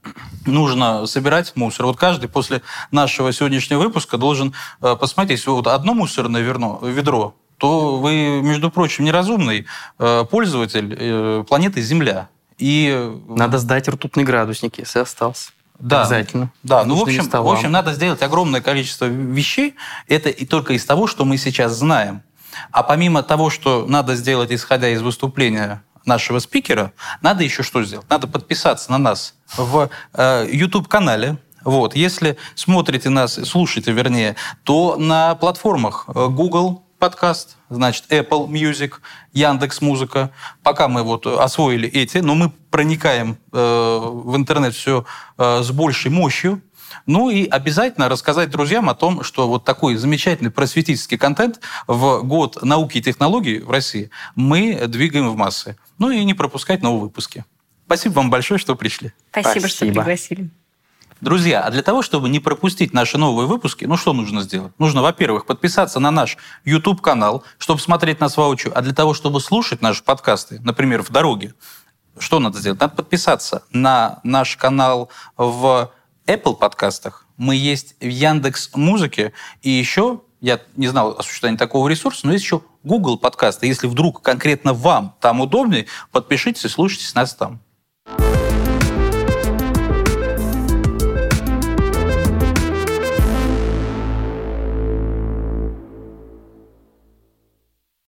нужно собирать мусор. Вот каждый после нашего сегодняшнего выпуска должен э, посмотреть, вот одно мусорное ведро, ведро то вы, между прочим, неразумный э, пользователь э, планеты Земля. И... Надо сдать ртутный градусник, если остался. Да, Обязательно. Да, ну, в общем, в общем, надо сделать огромное количество вещей. Это и только из того, что мы сейчас знаем. А помимо того, что надо сделать, исходя из выступления нашего спикера, надо еще что сделать? Надо подписаться на нас в э, YouTube-канале. Вот, если смотрите нас, слушаете, вернее, то на платформах э, Google, подкаст, значит, Apple Music, Яндекс Музыка. Пока мы вот освоили эти, но мы проникаем э, в интернет все э, с большей мощью. Ну и обязательно рассказать друзьям о том, что вот такой замечательный просветительский контент в год науки и технологий в России мы двигаем в массы. Ну и не пропускать новые выпуски. Спасибо вам большое, что пришли. Спасибо, Спасибо. что пригласили. Друзья, а для того, чтобы не пропустить наши новые выпуски, ну что нужно сделать? Нужно, во-первых, подписаться на наш YouTube-канал, чтобы смотреть нас воочию, а для того, чтобы слушать наши подкасты, например, в дороге, что надо сделать? Надо подписаться на наш канал в Apple подкастах, мы есть в Яндекс Музыке, и еще я не знал о существовании такого ресурса, но есть еще Google подкасты. Если вдруг конкретно вам там удобнее, подпишитесь и слушайте нас там.